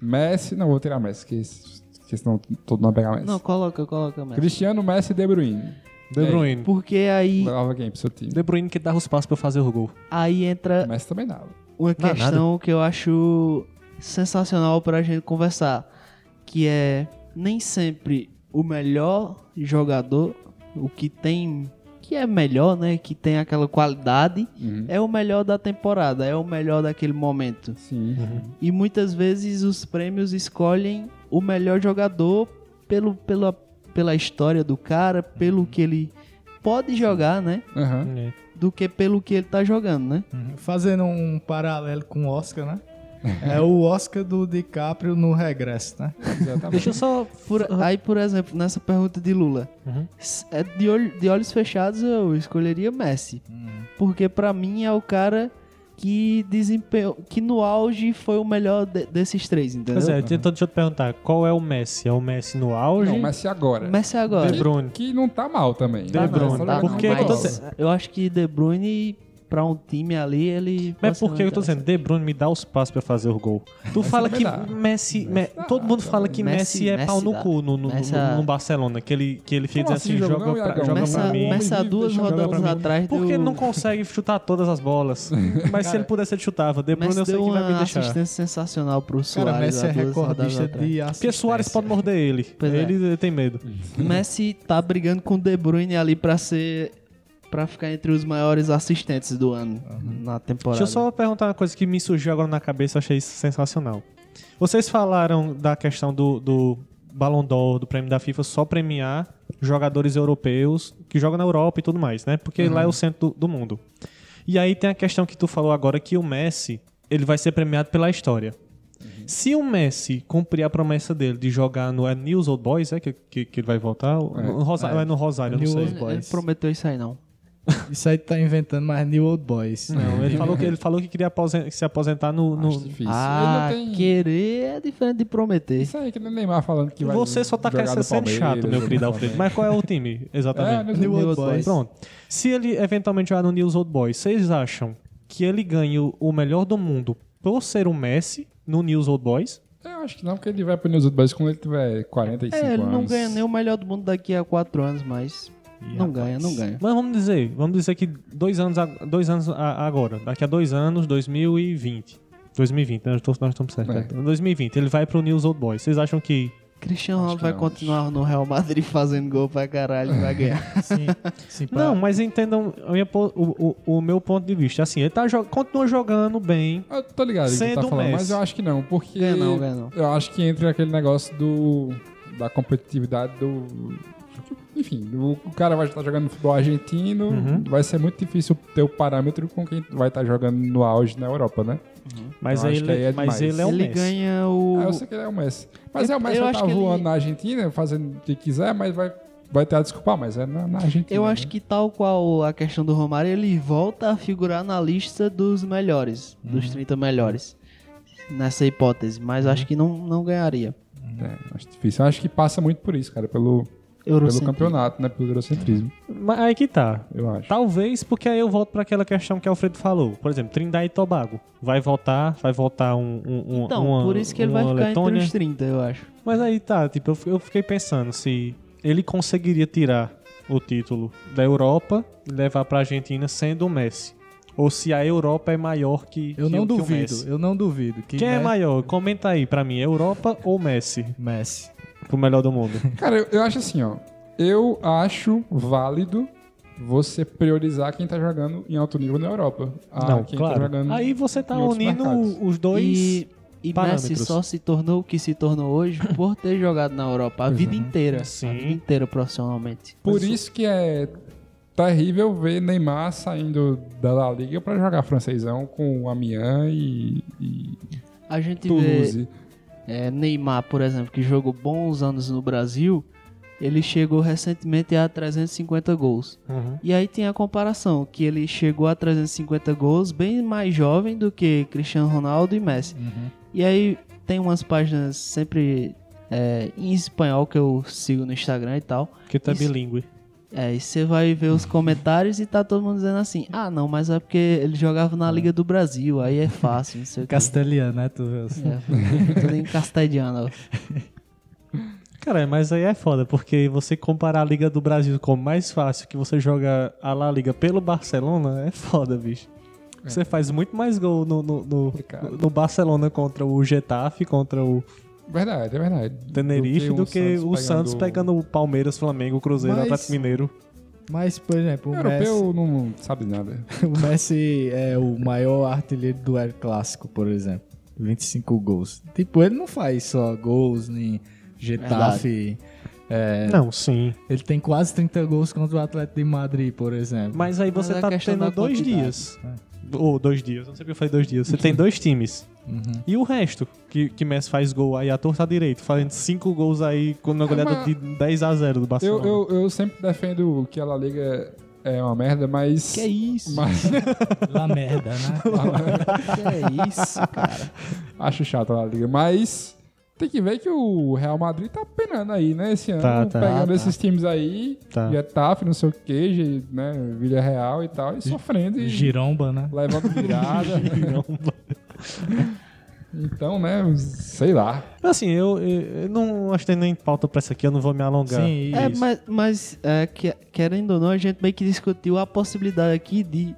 Messi, não vou tirar Messi, que, esse- que senão todo mundo vai pegar Messi. Não, coloca, coloca mesmo. Cristiano, Messi e De Bruyne. De Bruyne. Porque aí, Levava quem pro seu time? De Bruyne que dava os passos pra eu fazer o gol. aí entra Messi também dava. uma Não, questão que eu acho sensacional pra gente conversar, que é nem sempre o melhor jogador, o que tem que é melhor, né, que tem aquela qualidade, Uhum. é o melhor da temporada, é o melhor daquele momento. Sim. E muitas vezes os prêmios escolhem o melhor jogador pelo, pela, pela história do cara, pelo que ele pode jogar, né? Aham. É. Do que pelo que ele tá jogando, né? Fazendo um paralelo com o Oscar, né? É o Oscar do DiCaprio no regresso, né? Exatamente. Deixa eu só. Por- aí, por exemplo, nessa pergunta de Lula, Uhum. é de, olho- de olhos fechados eu escolheria Messi. Porque pra mim é o cara que desempenhou, que no auge foi o melhor de- desses três, entendeu? Pois é, então deixa eu te perguntar, qual é o Messi? É o Messi no auge? Não, Messi agora. Messi agora. De Bruyne. Que não tá mal também. De Tá não, Bruyne. Tá, jogando Por que bola. que eu tô mas dizendo? eu acho que De Bruyne pra um time ali ele Mas ser por que eu tô dizendo? De Bruyne me dá os passos pra fazer o gol. Tu fala que também dá. Messi. Me- todo mundo fala que Messi, Messi- é pau no Messi cu no, no, Messi no- é- Barcelona. Que ele, que ele fica dizendo assim: assim, joga, não, pra, joga Messi, pra mim. Messi há duas rodadas mim. atrás Porque deu, ele não consegue chutar todas as bolas. Mas se ele pudesse, ele chutava. De Bruyne Messi eu sei que vai me uma deixar. assistência sensacional pro Soares Cara, Messi é recordista de Porque. Soares pode morder ele. É. ele tem medo. Messi tá brigando com o De Bruyne ali pra ser Pra ficar entre os maiores assistentes do ano na temporada. Deixa eu só perguntar uma coisa que me surgiu agora na cabeça, eu achei isso sensacional. Vocês falaram da questão do, do Ballon d'Or, do prêmio da FIFA, só premiar jogadores europeus que jogam na Europa e tudo mais, né? Porque lá é o centro do, do mundo. E aí tem a questão que tu falou agora que o Messi, ele vai ser premiado pela história. Se o Messi cumprir a promessa dele de jogar no é News Old Boys, é que, que, que ele vai voltar? No Rosário, é. no Rosário, eu não New sei. Old Ele Boys. prometeu isso aí, não. Isso aí tá inventando mais New Old Boys. Não, ele falou que, ele falou que queria aposen- se aposentar no, no- Acho difícil. Ah, Ele não tem... querer é diferente de prometer. Isso aí que nem o Neymar falando que vai Você só tá jogar querendo no ser sendo Palmeiras, chato, meu querido no Alfredo. Mas qual é o time, É, exatamente? no New Old Old Boys. Boys. Pronto. Se ele eventualmente jogar no News Old Boys, vocês acham que ele ganha o- o melhor do mundo por ser um Messi no News Old Boys? Eu acho que não, porque ele vai pro News Old Boys quando ele tiver 45 É, ele anos. não ganha nem o melhor do mundo daqui a quatro anos, mas não ganha, não ganha. Mas vamos dizer, vamos dizer que dois anos, dois anos agora, daqui a dois anos, 2020. 2020, né? Nós estamos- nós estamos certos. É. né? 2020, ele vai pro News Old Boys. Vocês acham que Cristiano Ronaldo vai continuar no Real Madrid fazendo gol pra caralho e vai ganhar. Sim, sim, pra- Não, mas entendam a minha o, o- o meu ponto de vista. Assim, ele tá jo- continua jogando bem. Eu tô ligado que Sendo tá falando, Messi. mas eu acho que não, porque Ganha não, ganha não. eu acho que entra aquele negócio do da competitividade do enfim, o, o cara vai estar jogando futebol argentino, Uhum. vai ser muito difícil ter o parâmetro com quem vai estar jogando no auge na Europa, né? Mas, Eu acho que aí ele, é mas ele é o ele Messi. ganha o. Ah, eu sei que ele é o Messi. Mas Eu- é o Messi eu vai acho estar que ele- voando na Argentina, fazendo o que quiser, mas vai, vai ter a desculpar, mas é na, na Argentina. Eu né? acho que tal qual a questão do Romário, ele volta a figurar na lista dos melhores, Uhum. dos 30 melhores. Nessa hipótese, mas Uhum. acho que não, não ganharia. É, acho difícil. Eu acho que passa muito por isso, cara, pelo pelo campeonato, né? Pelo eurocentrismo, Mas aí que tá. eu acho. Talvez porque aí eu volto pra aquela questão que o Alfredo falou. Por exemplo, Trindade e Tobago. Vai voltar, vai voltar um, um, um Então, uma, por isso que ele vai ficar Letônia. entre os 30, eu acho. Mas aí tá, tipo, eu fiquei pensando se ele conseguiria tirar o título da Europa e levar pra Argentina sendo o Messi. Ou se a Europa é maior que, Eu que não que o duvido, Messi. eu não duvido. Que Quem é Me- maior? Comenta aí pra mim, Europa ou Messi? Messi. Pro melhor do mundo. Cara, eu, eu acho assim, ó. Eu acho válido você priorizar quem tá jogando em alto nível na Europa. a não, quem claro. tá jogando aí você tá unindo mercados. os dois. E, e Messi só se tornou o que se tornou hoje por ter jogado na Europa a vida inteira. Sim. A vida inteira profissionalmente. Por isso que é terrível ver Neymar saindo da La Liga pra jogar francesão com o Amiens e, e A gente vê Toulouse. É, Neymar, por exemplo, que jogou bons anos no Brasil, ele chegou recentemente a 350 gols. Uhum. E aí tem a comparação, que ele chegou a 350 gols bem mais jovem do que Cristiano Ronaldo e Messi. E aí tem umas páginas sempre é, em espanhol que eu sigo no Instagram e tal. Que tá bilíngue. É, e você vai ver os comentários e tá todo mundo dizendo assim: ah, não, mas é porque ele jogava na Liga do Brasil, aí é fácil, não sei o que. Castelhano, né? Tu assim. É, tudo em castelhano. Cara, mas aí é foda, porque você comparar a Liga do Brasil como mais fácil que você joga a La Liga pelo Barcelona, é foda, bicho. Você faz muito mais gol no, no, no, no Barcelona contra o Getafe, contra o Verdade, é verdade. Tenerife, do que, um o Santos pegando o Palmeiras, Flamengo, Cruzeiro, Mas- Atlético Mineiro. Mas, por exemplo, O o Messi, europeu não sabe nada. o Messi é o maior artilheiro do El Clássico, por exemplo. 25 gols. Tipo, ele não faz só gols nem Getafe. é, Não, sim. ele tem quase 30 gols contra o Atlético de Madrid, por exemplo. Mas aí você Mas é tá tendo dois quantidade. dias. Ou dois dias, não sei porque eu falei dois dias. Você tem dois times. Uhum. E o resto, que, que Messi faz gol aí à torta direito, fazendo cinco gols aí com uma goleada mas- de 10 a 0 do Eu, Barcelona. eu, eu sempre defendo que a La Liga é uma merda, mas. Que é isso? Mas La merda, né? Que é isso, cara? acho chato a La Liga. Mas tem que ver que o Real Madrid tá penando aí, né? Esse ano. Tá, tá. pegando Tá, tá. esses times aí, Tá. Getafe, não sei o que, né? Vila Real e tal, e sofrendo e Giromba, né? levando virada. então, né? Sei lá. Assim, eu, eu, eu não acho que tem nem pauta pra isso aqui, eu não vou me alongar. Sim, É, mas, mas é, que- querendo ou não, a gente meio que discutiu a possibilidade aqui de,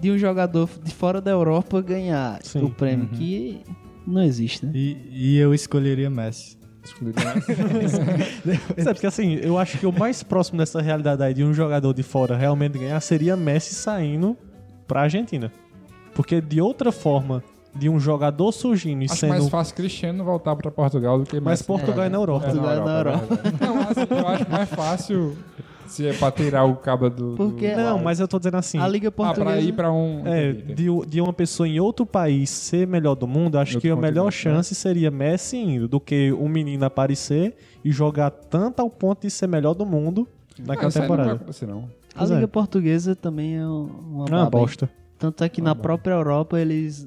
de um jogador de fora da Europa ganhar Sim. o prêmio, que não existe, né? E, e eu escolheria Messi. Sabe, porque assim, eu acho que o mais próximo dessa realidade aí de um jogador de fora realmente ganhar seria Messi saindo pra Argentina. Porque de outra forma, de um jogador surgindo e Acho sendo. mais fácil Cristiano voltar pra Portugal do que Mas mais Portugal é, na Europa. Portugal é na Europa. é. Não, eu acho mais fácil se é pra tirar o cabo do. Porque- do... Não, mas eu tô dizendo assim. A Liga Ah, pra Portuguesa... ir pra um. É, de, de uma pessoa em outro país ser melhor do mundo, acho que a melhor continente, chance seria Messi indo do que um menino aparecer e jogar tanto ao ponto de ser melhor do mundo Ah, naquela isso aí Não vai temporada. acontecer, não. A Pois é. Liga Portuguesa também é um- uma É uma bosta. Tanto é que na própria Europa eles.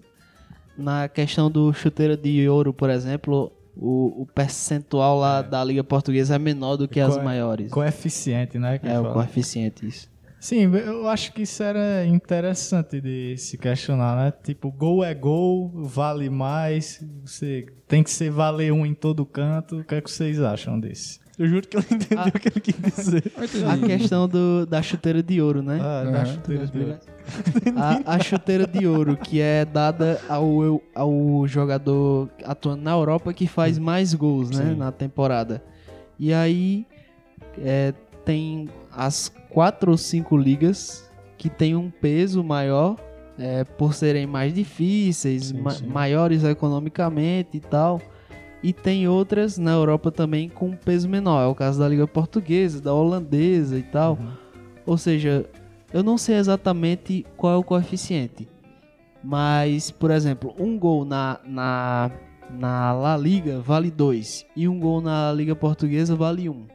Na questão do chuteiro de ouro, por exemplo, o, o percentual lá da Liga Portuguesa é menor do que as Co- maiores. Coeficiente, né? que É, o coeficiente, isso. Sim, eu acho que isso era interessante de se questionar, né? Tipo, gol é gol, vale mais, você tem que ser valer um em todo canto. O que é que vocês acham desse? Eu juro que eu não entendi Ah. o que ele quis dizer. A questão do, da chuteira de ouro, né? Ah, Uhum. da chuteira de... A, a chuteira de ouro que é dada ao, ao jogador atuando na Europa que faz mais gols, né, Sim. na temporada. E aí é, tem as quatro ou cinco ligas que tem um peso maior é, por serem mais difíceis, Sim, ma- sim. maiores economicamente e tal. E tem outras na Europa também com peso menor. É o caso da Liga Portuguesa, da Holandesa e tal. Ou seja, eu não sei exatamente qual é o coeficiente. Mas, por exemplo, um gol na, na, na La Liga vale 2. E um gol na Liga Portuguesa vale 1. Um.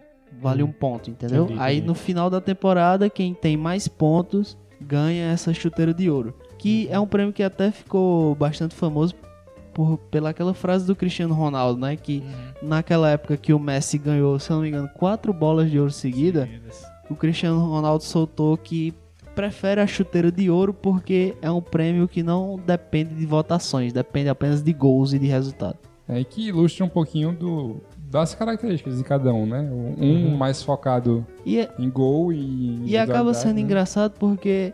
Vale um ponto, entendeu? Entendi, Aí no final da temporada, quem tem mais pontos ganha essa chuteira de ouro. Que é um prêmio que até ficou bastante famoso por, pela aquela frase do Cristiano Ronaldo, né? Que naquela época que o Messi ganhou, se eu não me engano, quatro bolas de ouro seguida, o Cristiano Ronaldo soltou que prefere a chuteira de ouro porque é um prêmio que não depende de votações, depende apenas de gols e de resultado. É, que ilustra um pouquinho do, das características de cada um, né? Um mais focado E, é- em gol e e acaba sendo né? engraçado porque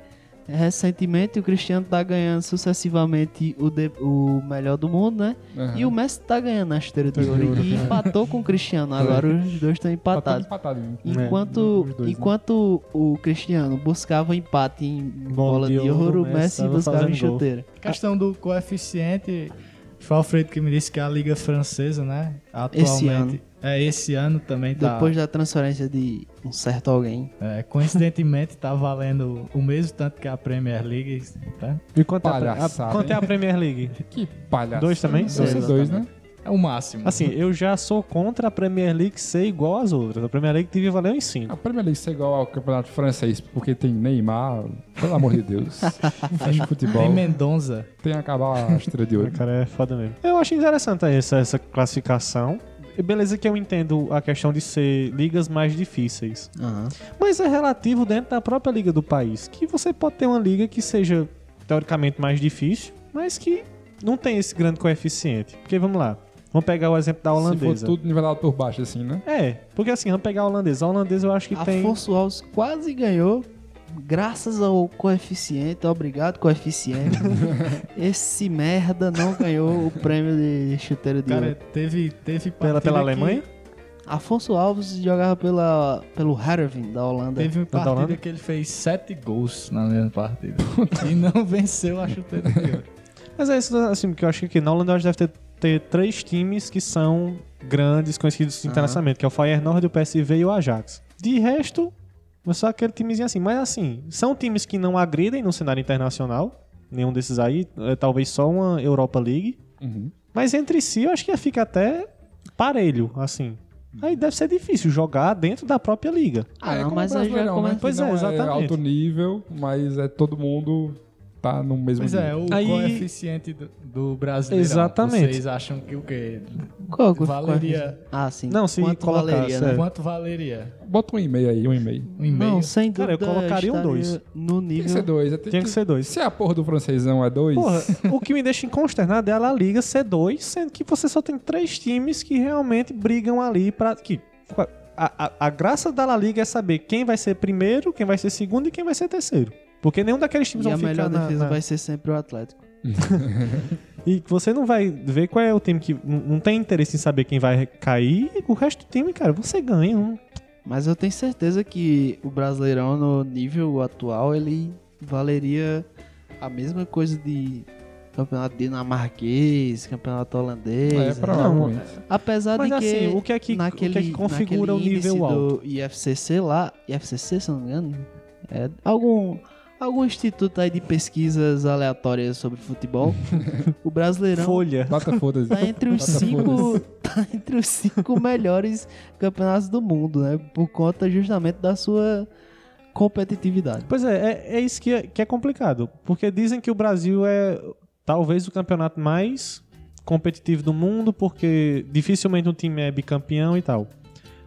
recentemente o Cristiano tá ganhando sucessivamente o, de- o melhor do mundo, né? Aham. E o Messi tá ganhando a chuteira de ouro. E empatou com o Cristiano. Agora os dois estão empatados. empatado. né? Enquanto, Os dois, né? enquanto o Cristiano buscava empate em bola de ouro, o Messi tava buscava em chuteira. Questão do coeficiente, foi o Alfredo que me disse que a Liga Francesa, né? Atualmente. É, esse ano também tá. Depois da transferência de um certo alguém. é, coincidentemente tá valendo o mesmo tanto que a Premier League. Tá? E quanto, é a, Palhaçada, a, quanto é a? Premier League? Que palhaço. Dois também? Ser Dois, dois, né? É o máximo. Assim, eu já sou contra a Premier League ser igual às outras. A Premier League devia valer uns 5. A Premier League ser igual ao campeonato francês porque tem Neymar, pelo amor de Deus. Que futebol Tem Mendonça. tem que acabar a estrela de ouro. Cara, é foda mesmo. Eu acho interessante essa, essa classificação. Beleza que eu entendo a questão de ser ligas mais difíceis. Mas é relativo dentro da própria liga do país. Que você pode ter uma liga que seja teoricamente mais difícil, mas que não tem esse grande coeficiente. Porque vamos lá. Vamos pegar o exemplo da Se for holandesa. tudo nivelado por baixo, assim, né? É, porque assim, vamos pegar a holandesa. A holandesa eu acho que tem. Afonso Alves quase ganhou. Graças ao coeficiente, obrigado coeficiente. Esse merda não ganhou o prêmio de chuteiro de Cara, ouro. teve, teve Pela, partida pela Alemanha? Afonso Alves jogava pela, pelo Herving da Holanda. Teve uma da Holanda? partida que ele fez sete gols na mesma partida. e não venceu a chuteira de ouro. Mas é isso, assim, porque eu acho que aqui na Holanda eu acho que deve ter, ter três times que são grandes, conhecidos internacionalmente, que é o Feyenoord, o PSV e o Ajax. De resto, só aquele timezinho assim. Mas assim, são times que não agridem no cenário internacional. Nenhum desses aí, é, talvez só uma Europa League. Uhum. Mas entre si eu acho que fica até parelho, assim. Aí deve ser difícil jogar dentro da própria liga. Ah, é não, como mas o aí já Brasileirão, começa- né? Pois é, não exatamente. alto nível, mas é todo mundo tá no mesmo Pois nível. é, o Aí- coeficiente do, do brasileiro. Exatamente. Vocês acham que o quê? Qual que- Valeria. Ah, sim. Não, se Quanto colocasse, valeria, né? é. Quanto valeria? Bota um e-mail aí, um e-mail. Um e-mail? Não, sem Cara, eu dúvida. colocaria um dois. No Tem que nível. ser dois. é, tem Tinha que ser dois. Se a porra do francesão é dois, Porra, o que me deixa consternado é a La Liga ser dois, sendo que você só tem três times que realmente brigam ali pra. Que, a, a, a graça da La Liga é saber quem vai ser primeiro, quem vai ser segundo e quem vai ser terceiro. Porque nenhum daqueles times E vão a melhor na- defesa na- vai ser sempre o Atlético. E você não vai ver qual é o time que não tem interesse em saber quem vai cair. E o resto do time, cara, você ganha. Não... Mas eu tenho certeza que o Brasileirão, no nível atual, ele valeria a mesma coisa de campeonato dinamarquês, campeonato holandês. é provavelmente. Apesar Mas de que, assim, o que é que- o que é naquele, que configura naquele o nível alto? do IFCC lá, IFCC, se eu não me engano, é algum, algum instituto aí de pesquisas aleatórias sobre futebol, o Brasileirão Folha. Bota foda-se. tá entre os Bota cinco, tá entre os cinco melhores campeonatos do mundo, né? Por conta justamente da sua competitividade. Pois é, é, é isso que é, que é complicado. Porque dizem que o Brasil é talvez o campeonato mais competitivo do mundo, porque dificilmente um time é bicampeão e tal.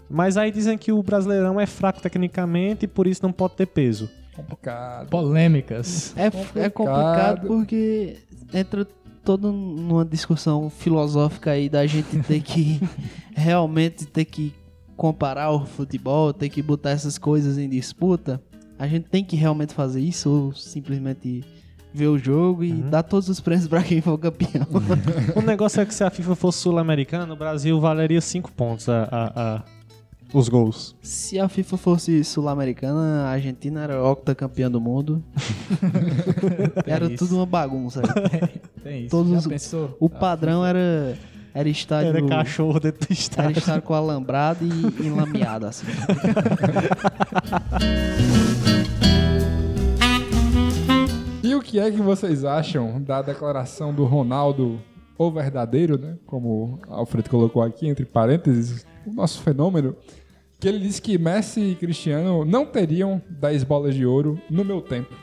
Mas aí dizem que o Brasileirão é fraco tecnicamente e por isso não pode ter peso. Complicado. Polêmicas. É, é Complicado. complicado porque entra toda numa discussão filosófica aí da gente ter que realmente ter que comparar o futebol, ter que botar essas coisas em disputa. A gente tem que realmente fazer isso ou simplesmente ver o jogo e dar todos os prêmios pra quem for campeão. O negócio é que se a FIFA fosse sul-americana, o Brasil valeria 5 pontos a, a- a- os gols. Se a FIFA fosse sul-americana, a Argentina era octacampeã do mundo. era isso. tudo uma bagunça. Tem isso. Todos Já os- pensou? O padrão era era estádio Era cachorro dentro do Era estádio. estar com alambrado e enlameado, assim. E o que é que vocês acham da declaração do Ronaldo, o verdadeiro, né? Como Alfredo colocou aqui, entre parênteses, o nosso fenômeno, que ele disse que Messi e Cristiano não teriam 10 bolas de ouro no meu tempo.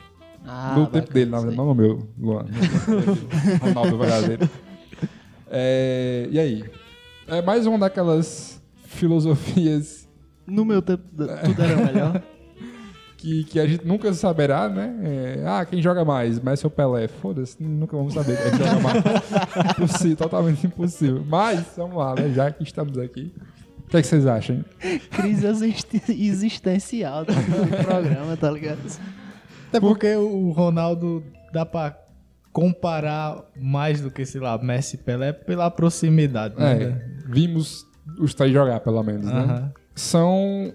Ah, no bacana tempo dele, na verdade, não no meu, Luan. Ronaldo verdadeiro. É, e aí? É mais uma daquelas filosofias No meu tempo, tudo era melhor. que, que a gente nunca saberá, né? É, ah, quem joga mais? Messi ou Pelé? Foda-se, nunca vamos saber quem joga mais. impossível, totalmente impossível. Mas, vamos lá, né? Já que estamos aqui. O que, é que vocês acham? Crise existencial do programa, tá ligado? Até porque o Ronaldo dá pra comparar mais do que, sei lá, Messi e Pelé pela proximidade. né? É, vimos os três jogar, pelo menos, né? Aham. São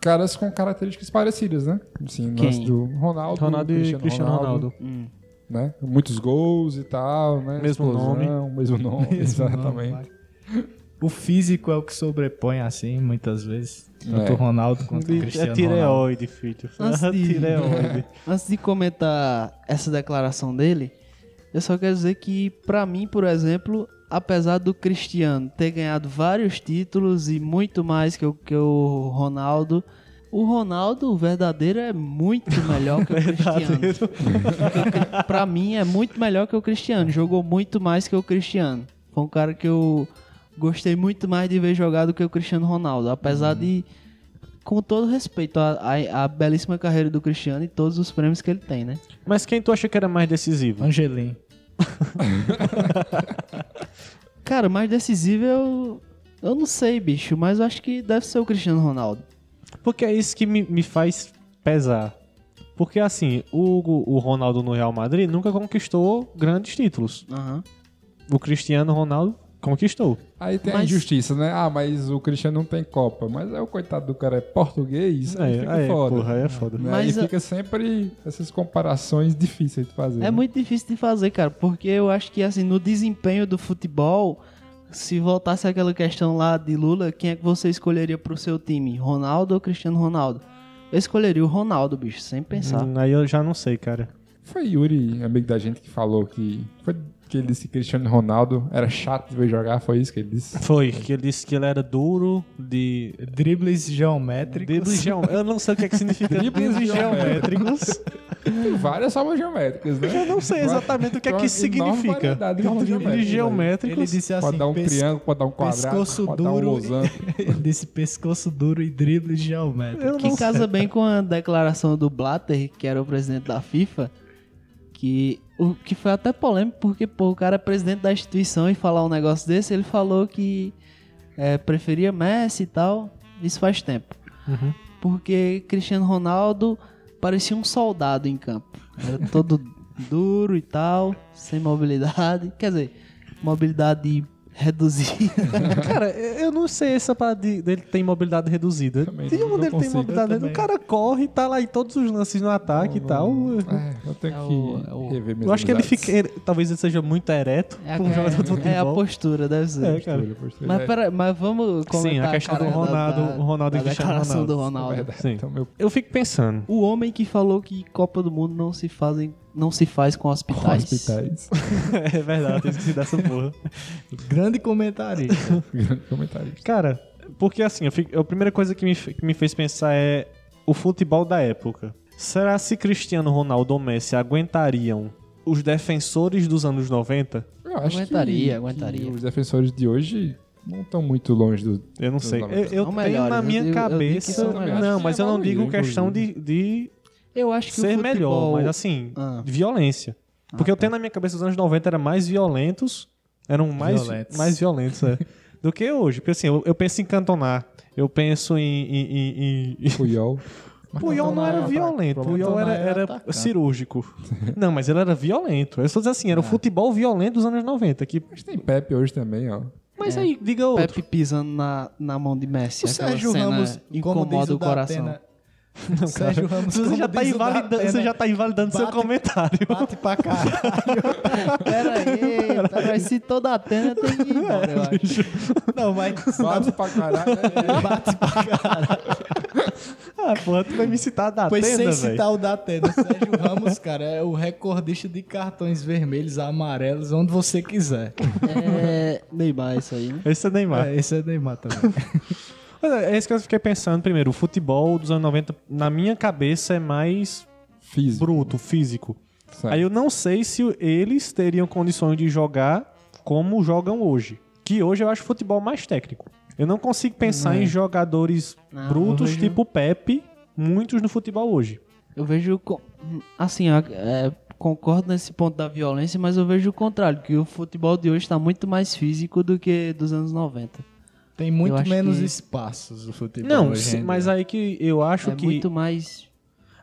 caras com características parecidas, né? Assim, no Quem? do Ronaldo, Ronaldo e Cristiano, Cristiano Ronaldo. Hum. né? Muitos gols e tal, né? Mesmo Explosão, Mesmo nome, Mesmo nome, exatamente. vai. O físico é o que sobrepõe, assim, muitas vezes. Tanto É. o Ronaldo quanto o É Cristiano Ronaldo. tireoide, filho. Antes de- tireoide. Antes de comentar essa declaração dele, eu só quero dizer que, pra mim, por exemplo, apesar do Cristiano ter ganhado vários títulos e muito mais que o, que o Ronaldo, o Ronaldo, o verdadeiro, é muito melhor que o Cristiano. Pra mim, é muito melhor que o Cristiano. Jogou muito mais que o Cristiano. Foi um cara que eu gostei muito mais de ver jogar do que o Cristiano Ronaldo. Apesar de, com todo respeito à, belíssima carreira do Cristiano e todos os prêmios que ele tem, né? Mas quem tu acha que era mais decisivo? Angelim. Cara, mais decisivo eu. Eu não sei, bicho, mas eu acho que deve ser o Cristiano Ronaldo. Porque é isso que me, me faz pesar. Porque assim, o, o Ronaldo no Real Madrid nunca conquistou grandes títulos. Aham. O Cristiano Ronaldo conquistou. Aí tem a Mas- injustiça, né? Ah, mas o Cristiano não tem Copa. Mas é o coitado do cara é português, aí É, fica é, foda. porra, é foda. Né? Mas aí a- fica sempre essas comparações difíceis de fazer. É né? muito difícil de fazer, cara, porque eu acho que, assim, no desempenho do futebol, se voltasse aquela questão lá de Lula, quem é que você escolheria pro seu time? Ronaldo ou Cristiano Ronaldo? Eu escolheria o Ronaldo, bicho, sem pensar. Hum, Aí eu já não sei, cara. Foi Yuri, amigo da gente, que falou que. Foi que ele disse que Cristiano Ronaldo era chato de ver jogar, foi isso que ele disse? Foi, que ele disse que ele era duro de. Dribles geométricos. Dribles geom... Eu não sei o que, é que significa Dribles geométricos. Tem várias formas geométricas, né? Eu não sei exatamente o que é que isso significa. Dribles geométricos. Ele disse assim, Pode dar um pes- triângulo, pode dar um quadrado, pescoço pode dar um duro. losango. Ele disse pescoço duro e dribles geométricos. Que casa bem com a declaração do Blatter, que era o presidente da FIFA, que, o, que foi até polêmico, porque pô, o cara é presidente da instituição e falar um negócio desse, ele falou que é, preferia Messi e tal. Isso faz tempo. Uhum. Porque Cristiano Ronaldo parecia um soldado em campo. Era todo duro e tal, sem mobilidade. Quer dizer, mobilidade reduzida. Cara, eu não sei essa parada de- dele ter mobilidade reduzida. Também De não- onde não tem mobilidade reduzida? O cara corre e tá lá em todos os lances no ataque e tal. É, eu tenho É que o- é rever Eu acho que ele fica. ele- talvez ele seja muito ereto É a, como jogador de é, futebol. é a postura, deve ser. É, cara. Postura, postura. Mas, É, pera, mas vamos comentar Sim, a questão do da- Ronaldo- da, o Ronaldo e da Cristiano declaração Ronaldo. do é Ronaldo. verdade. Sim. Então, meu Eu fico pensando. O homem que falou que Copa do Mundo não se fazem, não se faz com hospitais. hospitais. é verdade, eu esqueci dessa porra. Grande comentarista. Grande comentário. Cara, porque assim, eu fico- a primeira coisa que me, que me fez pensar é o futebol da época. Será se Cristiano Ronaldo ou Messi aguentariam os defensores dos anos 90? Eu acho Aguentaria, que, aguentaria. que os defensores de hoje não estão muito longe do. Eu não sei. Eu, 90. eu tenho melhores, na eu minha eu cabeça. melhores. Não, mas eu não digo questão de, de Eu acho que ser o futebol... melhor, mas assim, Ah. violência. Porque eu tenho na minha cabeça os anos 90 eram mais violentos, eram mais Violentos. mais violentos, é, do que hoje. Porque assim, eu, eu penso em Cantona, eu penso em. em, em, em- Puyol. Puyol não era violento, Puyol era, Cantona era cirúrgico. Não, mas ele era violento. Eu estou dizendo assim, era o futebol violento dos anos 90. Que... Mas tem Pepe hoje também, ó. Mas aí, diga outro. Pepe pisando na, na mão de Messi. O Sérgio cena Ramos, como diz incomoda o o coração. Datena, o Sérgio Ramos, Você já, tá invalidando, você já tá invalidando seu bate- comentário. Bate pra caralho. Pera aí, pera aí, se toda a Atena tem que ir embora, eu acho. Não, mas... Bate pra caralho. né? Bate pra caralho. Ah, porra, tu vai me citar da Pois sem tenda, velho. citar o Datena, o Sérgio Ramos, cara, é o recordista de cartões vermelhos, amarelos, onde você quiser. É, Neymar isso aí, né? Esse é Neymar. É, esse é Neymar também. Mas É isso que eu fiquei pensando primeiro. O futebol dos anos 90, na minha cabeça, é mais Físico. bruto, físico. Certo. Aí eu não sei se eles teriam condições de jogar como jogam hoje. Que hoje eu acho futebol mais técnico. Eu não consigo pensar em jogadores Não, brutos vejo- tipo Pepe, muitos no futebol hoje. Eu vejo. Assim, é, concordo nesse ponto da violência, mas eu vejo o contrário, que o futebol de hoje está muito mais físico do que dos anos 90. Tem muito menos que- espaços o futebol. Não, hoje mas aí que eu acho é que muito mais.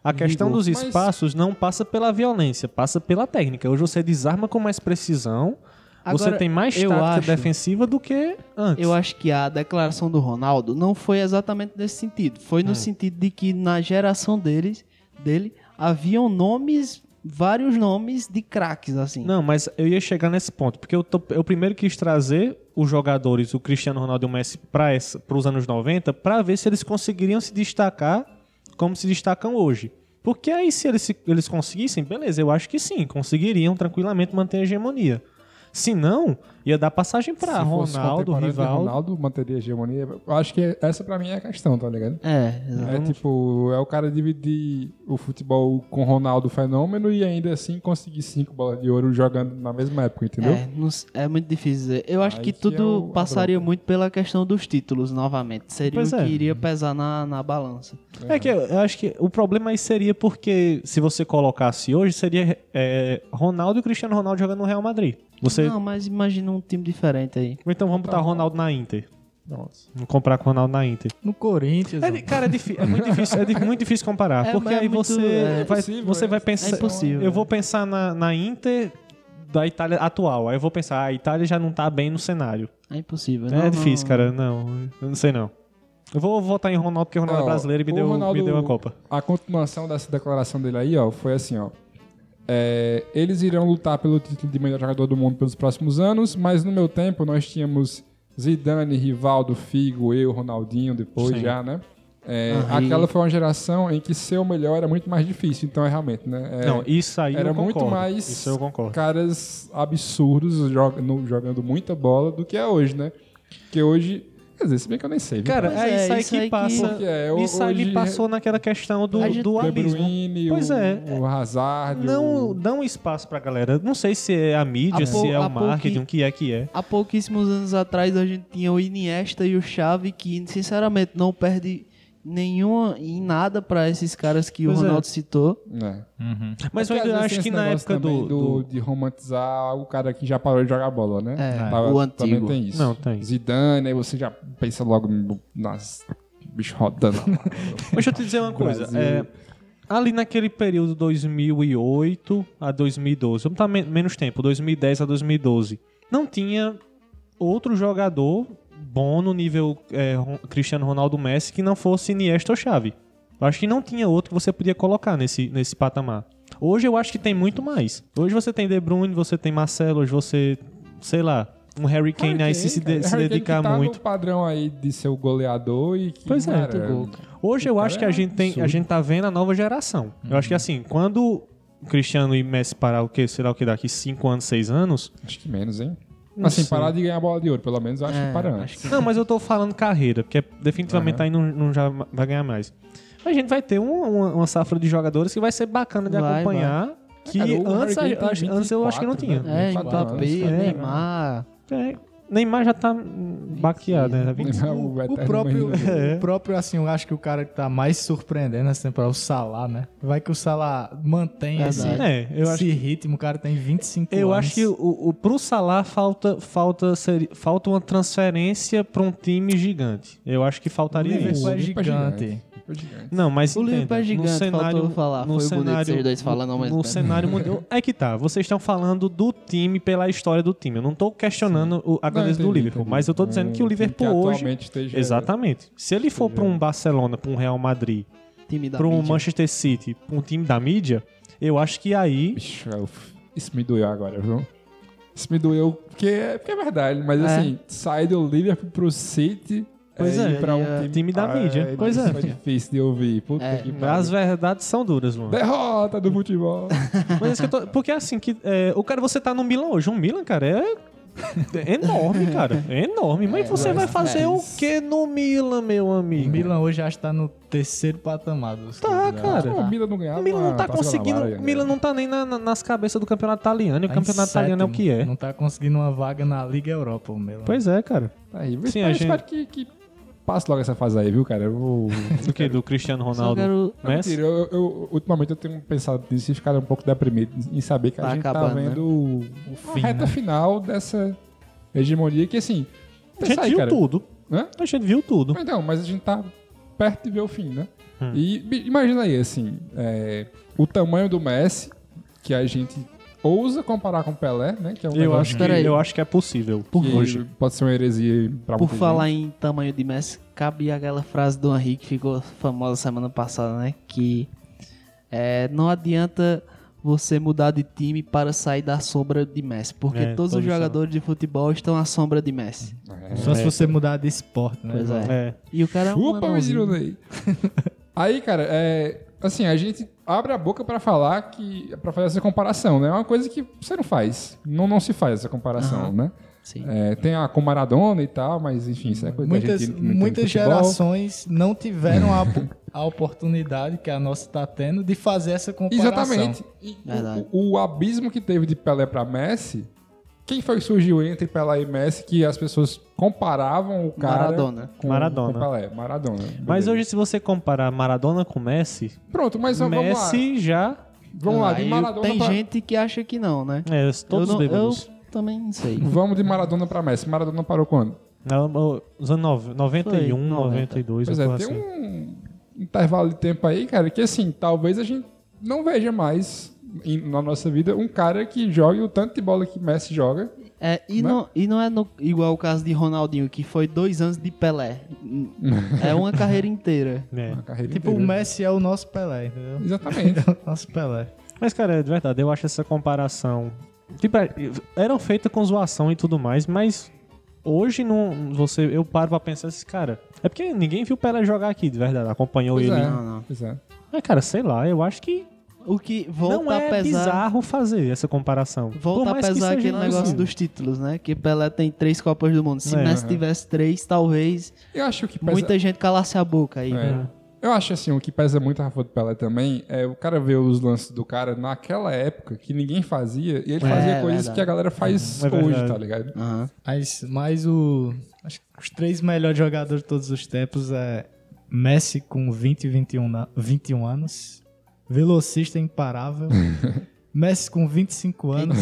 a questão vigor. dos Mas- espaços não passa pela violência, passa pela técnica. Hoje você desarma com mais precisão, você Agora, tem mais tática acho- defensiva do que antes. Eu acho que a declaração do Ronaldo não foi exatamente nesse sentido. Foi no sentido de que na geração deles, dele haviam nomes, vários nomes de craques, assim. Não, mas eu ia chegar nesse ponto, porque eu, tô- eu primeiro quis trazer os jogadores, o Cristiano Ronaldo e o Messi, para os anos 90, para ver se eles conseguiriam se destacar como se destacam hoje. Porque aí, se eles, se- eles conseguissem, beleza, eu acho que sim, conseguiriam tranquilamente manter a hegemonia. Se não, ia dar passagem fosse Ronaldo, Rivaldo. Ronaldo manteria a hegemonia. Eu acho que essa pra mim é a questão, tá ligado? É, É tipo, é o cara dividir o futebol com Ronaldo fenômeno e ainda assim conseguir cinco bolas de ouro jogando na mesma época, entendeu? É, não é muito difícil dizer. Eu acho Aí que que tudo é o- a passaria muito pela questão dos títulos, novamente. Seria Pois o é. que iria pesar na, na balança. É que eu, eu acho que o problema aí seria porque, se você colocasse hoje, seria é, Ronaldo e Cristiano Ronaldo jogando no Real Madrid. Você, Não, mas imagina um time diferente aí. Ou então vamos botar Ronaldo na Inter. Vamos comprar com o Ronaldo na Inter. No Corinthians. É, cara, é, é muito difícil, é di- muito difícil comparar. É, porque mas é aí muito- você é vai, você é. vai pensar. É impossível, Eu é. vou pensar na, na Inter da Itália atual. Aí eu vou pensar, "Ah, a Itália já não tá bem no cenário. É impossível. é não, difícil, não. cara. Não, eu não sei não. Eu vou votar em Ronaldo porque o Ronaldo é Ó, brasileiro e me deu, Ronaldo- me deu uma Copa. A continuação dessa declaração dele aí, ó, foi assim, ó. É, eles irão lutar pelo título de melhor jogador do mundo pelos próximos anos, mas no meu tempo nós tínhamos Zidane, Rivaldo, Figo, eu, Ronaldinho, depois Sim. já, né? É, aquela foi uma geração em que ser o melhor era muito mais difícil, então é realmente, né? É, não, isso aí era eu muito concordo. mais Isso eu concordo. caras absurdos joga- no- jogando muita bola do que é hoje, né? Porque hoje, quer dizer, se bem que eu nem sei. viu? Cara, Pois é, é, isso aí isso que aí que- passa. Porque é, o- isso aí hoje- passou naquela questão do, A gente- do De abismo. Bruyne, Pois o, é. o Hazard, Não o... dá um espaço pra galera. Não sei se é a mídia, Há se é o marketing, o que é que é. Há pouquíssimos anos atrás a gente tinha o Iniesta e o Xavi que, sinceramente, não perde nenhuma em nada pra esses caras que Pois o é. Ronaldo citou. É. Mas É eu porque, ainda às vezes, acho que na época também do, do- De romantizar o cara que já parou de jogar bola, né? É, Tava- o Também antigo. tem isso. Não, tem. Zidane, aí você já pensa logo no- nas bicho rodando. Deixa eu te dizer uma coisa. É, ali naquele período 2008 a 2012, vamos estar men- menos tempo, 2010 a 2012, não tinha outro jogador bom no nível é, Cristiano Ronaldo Messi que não fosse Iniesta ou Xavi. Eu acho que não tinha outro que você podia colocar nesse, nesse patamar. Hoje eu acho que tem muito mais. Hoje você tem De Bruyne, você tem Marcelo, hoje você, sei lá, um Harry Kane aí se, se, de- se Kane dedicar que tá muito. no padrão aí de ser o goleador e que, Pois é, cara, gol, Hoje eu acho que a é gente tem, a absurdo. gente tá vendo a nova geração. Eu acho que assim, quando o Cristiano e Messi parar o que, sei lá o que daqui 5 anos, 6 anos. Acho que menos, hein? Não assim, sei. parar de ganhar bola de ouro, pelo menos eu acho É, que para acho antes. que- Não, mas eu tô falando carreira, porque definitivamente Aham. aí não, não já vai ganhar mais. A gente vai ter um- uma, uma safra de jogadores que vai ser bacana de Vai, acompanhar. Que Cara, o antes, Harry a- Kane acho- tem antes eu acho que não 24, tinha. né? É, 24 Mbappé, é, Neymar. É, Neymar já tá baqueado, né? 25. O, O próprio. É. o próprio, assim, eu acho que o cara que tá mais surpreendendo nessa temporada é o Salah, né? Vai que o Salah mantém esse, É, eu acho esse ritmo, o cara tem 25 Eu anos. acho que o, o, pro Salah falta, falta, falta uma transferência pra um time gigante. Eu acho que o faltaria Liverpool isso. é é gigante. gigante. Foi gigante. Não, mas O Liverpool é entenda, gigante, no cenário, faltou falar. no Foi bonito cenário, vocês dois falando ao mesmo no tempo. cenário mundial. É que tá, vocês estão falando do time pela história do time. Eu não tô questionando o- a Não, grandeza do Liverpool, entendi. mas eu tô dizendo que o Liverpool que hoje esteja- Exatamente. Se ele for pra um Barcelona, pra um Real Madrid, pra um mídia. Manchester City, pra um time da mídia, eu acho que aí Bicho, isso me doeu agora, viu? Isso me doeu porque é, porque é verdade, mas É. assim, sai do Liverpool pro City. Pois é, é, pra um é, time, time da mídia. Pois isso é. Foi difícil de ouvir. Puta É, que pariu. as verdades são duras, Luan. Derrota do futebol. Mas é isso que eu tô- porque assim, que, é, o cara, você tá no Milan hoje. Um Milan, cara, é É enorme, cara. É enorme. Mas você vai fazer o que no Milan, meu O amigo? Milan hoje acho que tá no terceiro patamar dos Tá, né? cara. O Milan não ganhava. O Milan não tá conseguindo. O Milan não tá nem na- na- nas cabeças do campeonato italiano. E o Tá campeonato italiano é o que é. Não tá conseguindo uma vaga na Liga Europa, o Milan. Pois é, cara. Tá aí. Eu Sim, espero, a eu gente- espero que, que passe logo essa fase aí, viu, cara? Eu vou. Do que? Do Cristiano Ronaldo. quero. Messi? mentira, eu, eu- ultimamente eu tenho pensado nisso e ficado um pouco deprimido em saber que Tá a gente acabando, tá né? vendo o, fim, a reta né? final dessa hegemonia que, assim. A gente aí, viu cara. tudo. Hã? A gente viu tudo. Então, mas a gente tá perto de ver o fim, né? Hum. E imagina aí, assim, é, o tamanho do Messi, que a gente ousa comparar com o Pelé, né? Que é um Eu acho, que, eu acho que é possível. que Hoje. pode ser uma heresia pra Por falar em tamanho de Messi, cabe aquela frase do Henrique que ficou famosa semana passada, né? Que é, não adianta você mudar de time para sair da sombra de Messi, porque É, todos os jogadores de futebol estão à sombra de Messi. gente. Só se você mudar de esporte, né? Pois é. É. E o cara é um Chupa, menino Ney. Aí, cara, é, assim, a gente abre a boca pra falar que para fazer essa comparação, né? É uma coisa que você não faz. Não, não se faz essa comparação, Aham. né? Sim. É, tem a com Maradona e tal, mas enfim, isso é coisa da Muitas, gente muitas gerações não tiveram a, a oportunidade que a nossa está tendo de fazer essa comparação. Exatamente. E o, o abismo que teve de Pelé pra Messi, quem foi que surgiu entre Pelé e Messi que as pessoas comparavam o cara Maradona. com, Maradona. com Pelé? Maradona. Mas beleza. hoje, se você comparar Maradona com Messi, Pronto, mas vamos lá. Messi já. Vamos lá, de Maradona tem pra... gente que acha que não, né? É, todos eu, não, eu também não sei. Vamos de Maradona pra Messi. Maradona parou quando? Os anos nove- 91, Foi, 90. 92, Pois é, tem assim. um intervalo de tempo aí, cara, que assim, talvez a gente não veja mais na nossa vida um cara que jogue o tanto de bola que Messi joga. É, e, Né? não, e não é no- igual o caso de Ronaldinho, que foi dois anos de Pelé. É uma carreira inteira. É. Na carreira Tipo, o inteira. Messi é o nosso Pelé, entendeu? Exatamente. É o nosso Pelé. Mas, cara, é de verdade, eu acho essa comparação. Tipo, é, eram feitas com zoação e tudo mais, mas hoje não. Você, eu paro pra pensar assim, cara. É porque ninguém viu o Pelé jogar aqui, de verdade. Acompanhou Pois ele. é, Não, não. pois é. Mas, cara, sei lá, eu acho que O que volta não a é pesar. bizarro fazer essa comparação. Volta a pesar aquele negócio dos títulos, né? Que Pelé tem três Copas do Mundo. Se É. Messi Aham. tivesse três, talvez Eu acho que pesa... muita gente calasse a boca aí. É. Eu acho assim, o que pesa muito a favor do Pelé também é o cara ver os lances do cara naquela época que ninguém fazia e ele É, fazia coisas verdade. que a galera faz É hoje, verdade. tá ligado? Aham. Mas, mas o. Acho que os três melhores jogadores de todos os tempos é Messi com 20 e 21, na- 21 anos. Velocista imparável. Messi com 25 anos.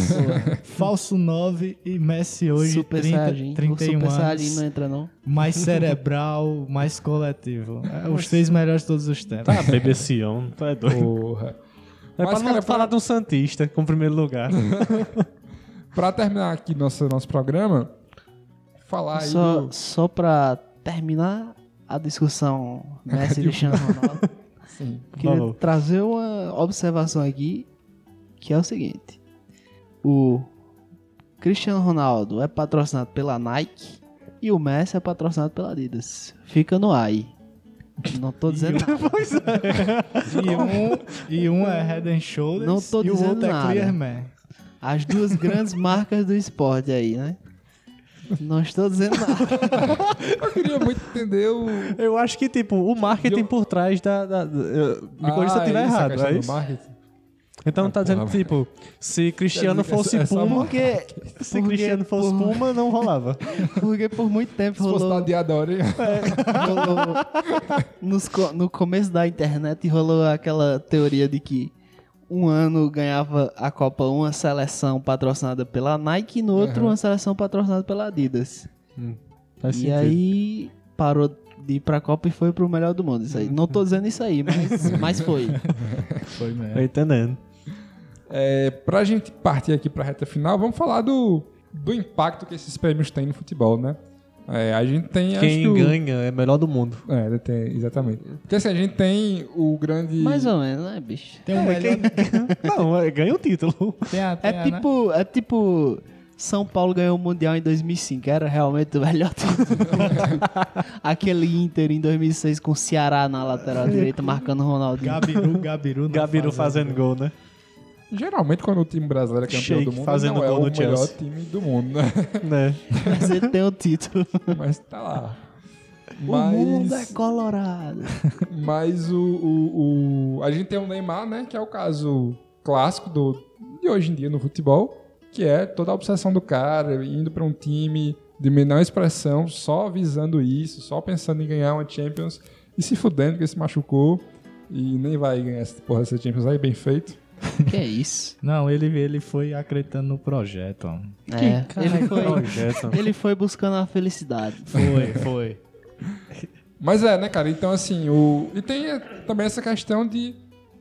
falso 9 e Messi hoje Super 30, Saiyajin. 31 o Super anos. não entra, não. Mais cerebral, mais coletivo. É, os três melhores de todos os tempos. Tá, BBC, tu é doido. Porra. É Mas, pra não cara, falar pra- de um Santista com o primeiro lugar. Pra terminar aqui nosso, nosso programa, falar aí Só, do... só pra terminar a discussão Messi e Cristiano Ronaldo, Sim. queria Falou. trazer uma observação aqui, que é o seguinte. O Cristiano Ronaldo é patrocinado pela Nike e o Messi é patrocinado pela Adidas. Fica no AI. Não tô dizendo nada. E um, e um é Head and Shoulders Não tô e o dizendo outro nada. é Clear Man. As duas grandes marcas do esporte aí, né? Não estou dizendo nada. Eu queria muito entender o... Eu acho que, tipo, o marketing Eu- por trás da. da, da eu- me corrija se eu Ah, estiver isso, a errado, é isso? marketing. Então tá dizendo, porra, tipo, se Cristiano que fosse essa- essa Puma. Porque, Se porque Cristiano fosse por, Puma, não rolava. porque por muito tempo Se fosse rolou, Diadora, hein? rolou nos no começo da internet rolou aquela teoria de que um ano ganhava a Copa uma seleção patrocinada pela Nike e no outro Uhum. uma seleção patrocinada pela Adidas. Faz e sentido. aí parou de ir pra Copa e foi pro melhor do mundo. Isso aí. Não tô dizendo isso aí, mas, mas foi. Foi mesmo. Tô entendendo. É, pra gente partir aqui pra reta final, vamos falar do, do impacto que esses prêmios têm no futebol, né? É, a gente tem. acho Quem que o- ganha é melhor do mundo. É, tem, exatamente. Porque assim, a gente tem o grande. Mais ou menos, né, bicho? Tem o melhor. Não, é, ganha o título. Tem a, tem É a, né? tipo, é tipo São Paulo ganhou o Mundial em 2005, era realmente o melhor título. Aquele Inter em 2006 com o Ceará na lateral direita marcando o Ronaldinho. Gabiru, Gabiru. Gabiru fase- fazendo gol, né? Geralmente, quando o time brasileiro é campeão Sheik do mundo, fazendo não é o melhor Chelsea. time do mundo, né? Né? Mas ele tem o título. Mas tá lá. O mundo é Mas, colorado. mas o, o, o- A gente tem o Neymar, né? Que é o caso clássico do, de hoje em dia no futebol, que é toda a obsessão do cara, indo pra um time de menor expressão, só visando isso, só pensando em ganhar uma Champions e se fudendo que ele se machucou e nem vai ganhar essa porra dessa Champions aí, bem feito. Que é isso? Não, ele, ele foi acreditando no projeto. É, ele foi, Projeto. ele foi buscando a felicidade. Foi, foi. Mas é, né, cara? Então, assim, o... e tem também essa questão de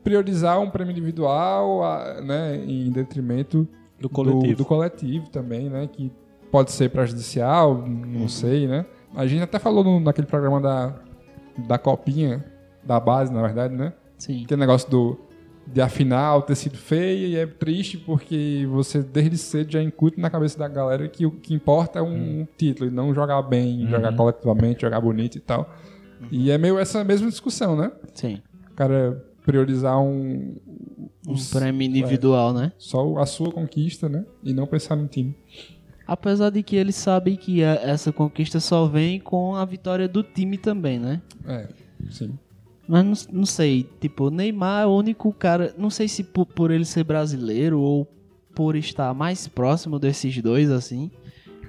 priorizar um prêmio individual, né, em detrimento Do coletivo. do, coletivo também, né, que pode ser prejudicial, não sei, né? A gente até falou no- naquele programa da, da copinha, da base, na verdade, né? Sim. Aquele negócio do de a final ter sido feia e é triste porque você desde cedo já incute na cabeça da galera que o que importa é um título e não jogar bem, jogar coletivamente, jogar bonito e tal. E é meio essa mesma discussão, né? Sim. O cara priorizar um, Um os- prêmio individual, né? só a sua conquista, né? E não pensar no time. Apesar de que ele sabe que a- essa conquista só vem com a vitória do time também, né? É, sim. Mas não, não sei, tipo, o Neymar é o único cara. Não sei se por, por ele ser brasileiro ou por estar mais próximo desses dois, assim.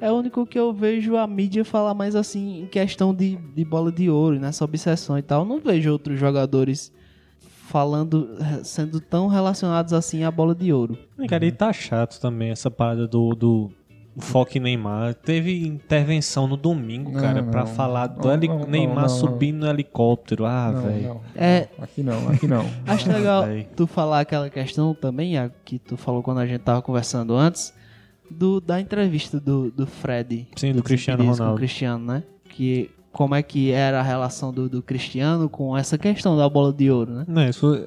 É o único que eu vejo a mídia falar mais assim em questão de, de bola de ouro, nessa obsessão e tal. Eu não vejo outros jogadores falando, eh, sendo tão relacionados assim à bola de ouro. Cara, e tá chato também essa parada do, do foco em Neymar. Teve intervenção no domingo, Não, cara, pra não. falar do Não, heli- não, não, Neymar não, subindo no helicóptero. Ah, velho. É, Aqui não, aqui não. Acho legal tu falar aquela questão também, a que tu falou quando a gente tava conversando antes, do, da entrevista do, do Fred. Sim, do Cristiano Desimpedidos Com o Ronaldo. Cristiano, né? Que como é que era a relação do, do Cristiano com essa questão da bola de ouro, né? Não, isso,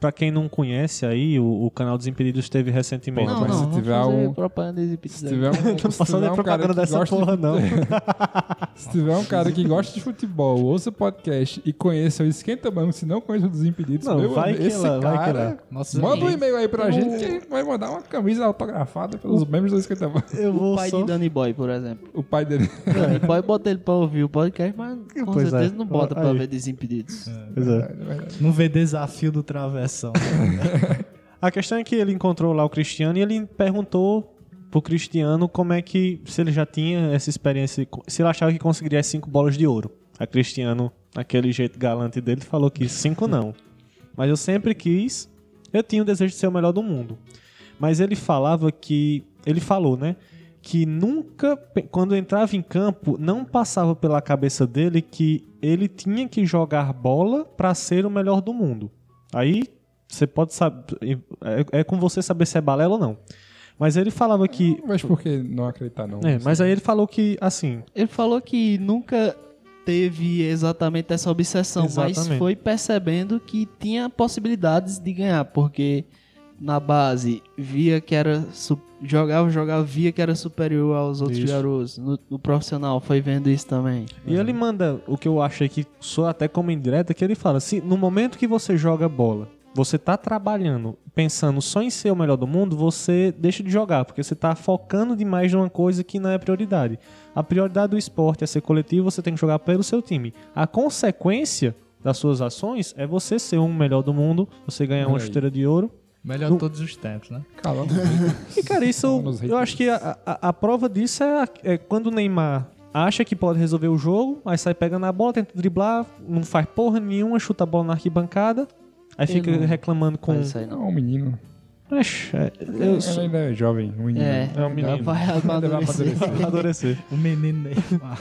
pra quem não conhece aí, o, o canal Desimpedidos teve recentemente. Não, mas não, se tiver um- propaganda Desimpedidos Se tiver um, Não tiver a um cara propaganda dessa gosta porra, de, não. Se tiver um cara que gosta de futebol, ouça podcast e conheça o Esquenta Banco, se não conhece o Desimpedidos, Não, meu vai amigo, que esse lá, vai que cara, lá. Nossa, manda um e-mail aí pra gente que a gente vai mandar uma camisa autografada pelos membros do Esquenta Banco. Eu O vou pai só... de Danny Boy, por exemplo. O pai dele. Danny Boy bota ele pra ouvir o podcast, mas com Pois é. certeza não bota pra Aí. ver Desimpedidos. Pois é. Não vê desafio do travessão. A questão é que ele encontrou lá o Cristiano e ele perguntou pro Cristiano como é que, se ele já tinha essa experiência, se ele achava que conseguiria as cinco bolas de ouro. A Cristiano, naquele jeito galante dele, falou que cinco não. Mas eu sempre quis, eu tinha o desejo de ser o melhor do mundo. Mas ele falava que, ele falou, né? Que nunca, quando entrava em campo, não passava pela cabeça dele que ele tinha que jogar bola para ser o melhor do mundo. Aí você pode saber. É, é com você saber se é balela ou não. Mas ele falava que. Mas por que não acreditar, não? É, mas aí ele falou que, assim. Ele falou que nunca teve exatamente essa obsessão, mas Exatamente. foi percebendo que tinha possibilidades de ganhar, porque na base via que era jogava, jogava, via que era superior aos outros Isso. garotos. No, no profissional foi vendo isso também. E ele manda o que eu achei que soa até como indireta, que ele fala: se no momento que você joga bola, você tá trabalhando, pensando só em ser o melhor do mundo, você deixa de jogar, porque você tá focando demais numa coisa que não é prioridade. A prioridade do esporte é ser coletivo, você tem que jogar pelo seu time. A consequência das suas ações é você ser um melhor do mundo, você ganhar uma chuteira de ouro. Melhor de todos os tempos, né? Calma. E, cara, isso eu acho que a, a- a prova disso é, a- é quando o Neymar acha que pode resolver o jogo, aí sai pegando a bola, tenta driblar, não faz porra nenhuma, chuta a bola na arquibancada, aí fica não reclamando com. Isso aí não. Um menino. Oxe, é, eu Ele sou... ainda é jovem, um menino. É, É um menino. vai vai amadurecer. amadurecer. Amadurecer. O menino Neymar.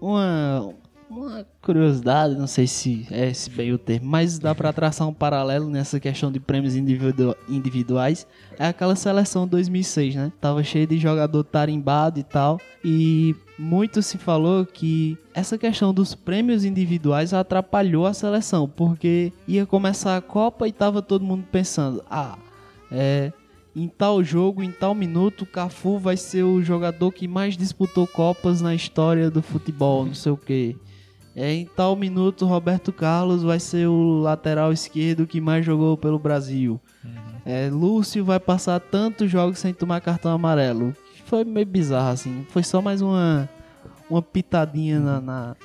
uma, uma curiosidade, não sei se é esse bem o termo, mas dá pra traçar um paralelo nessa questão de prêmios individu- individuais. É aquela seleção 2006, né? Tava cheio de jogador tarimbado e tal. E muito se falou que essa questão dos prêmios individuais atrapalhou a seleção, porque ia começar a Copa e tava todo mundo pensando: ah, é em tal jogo, em tal minuto, Cafu vai ser o jogador que mais disputou Copas na história do futebol, não sei o quê. É, em tal minuto, Roberto Carlos vai ser o lateral esquerdo que mais jogou pelo Brasil. É, Lúcio vai passar tantos jogos sem tomar cartão amarelo. Foi meio bizarro, assim. Foi só mais uma, uma pitadinha na, na-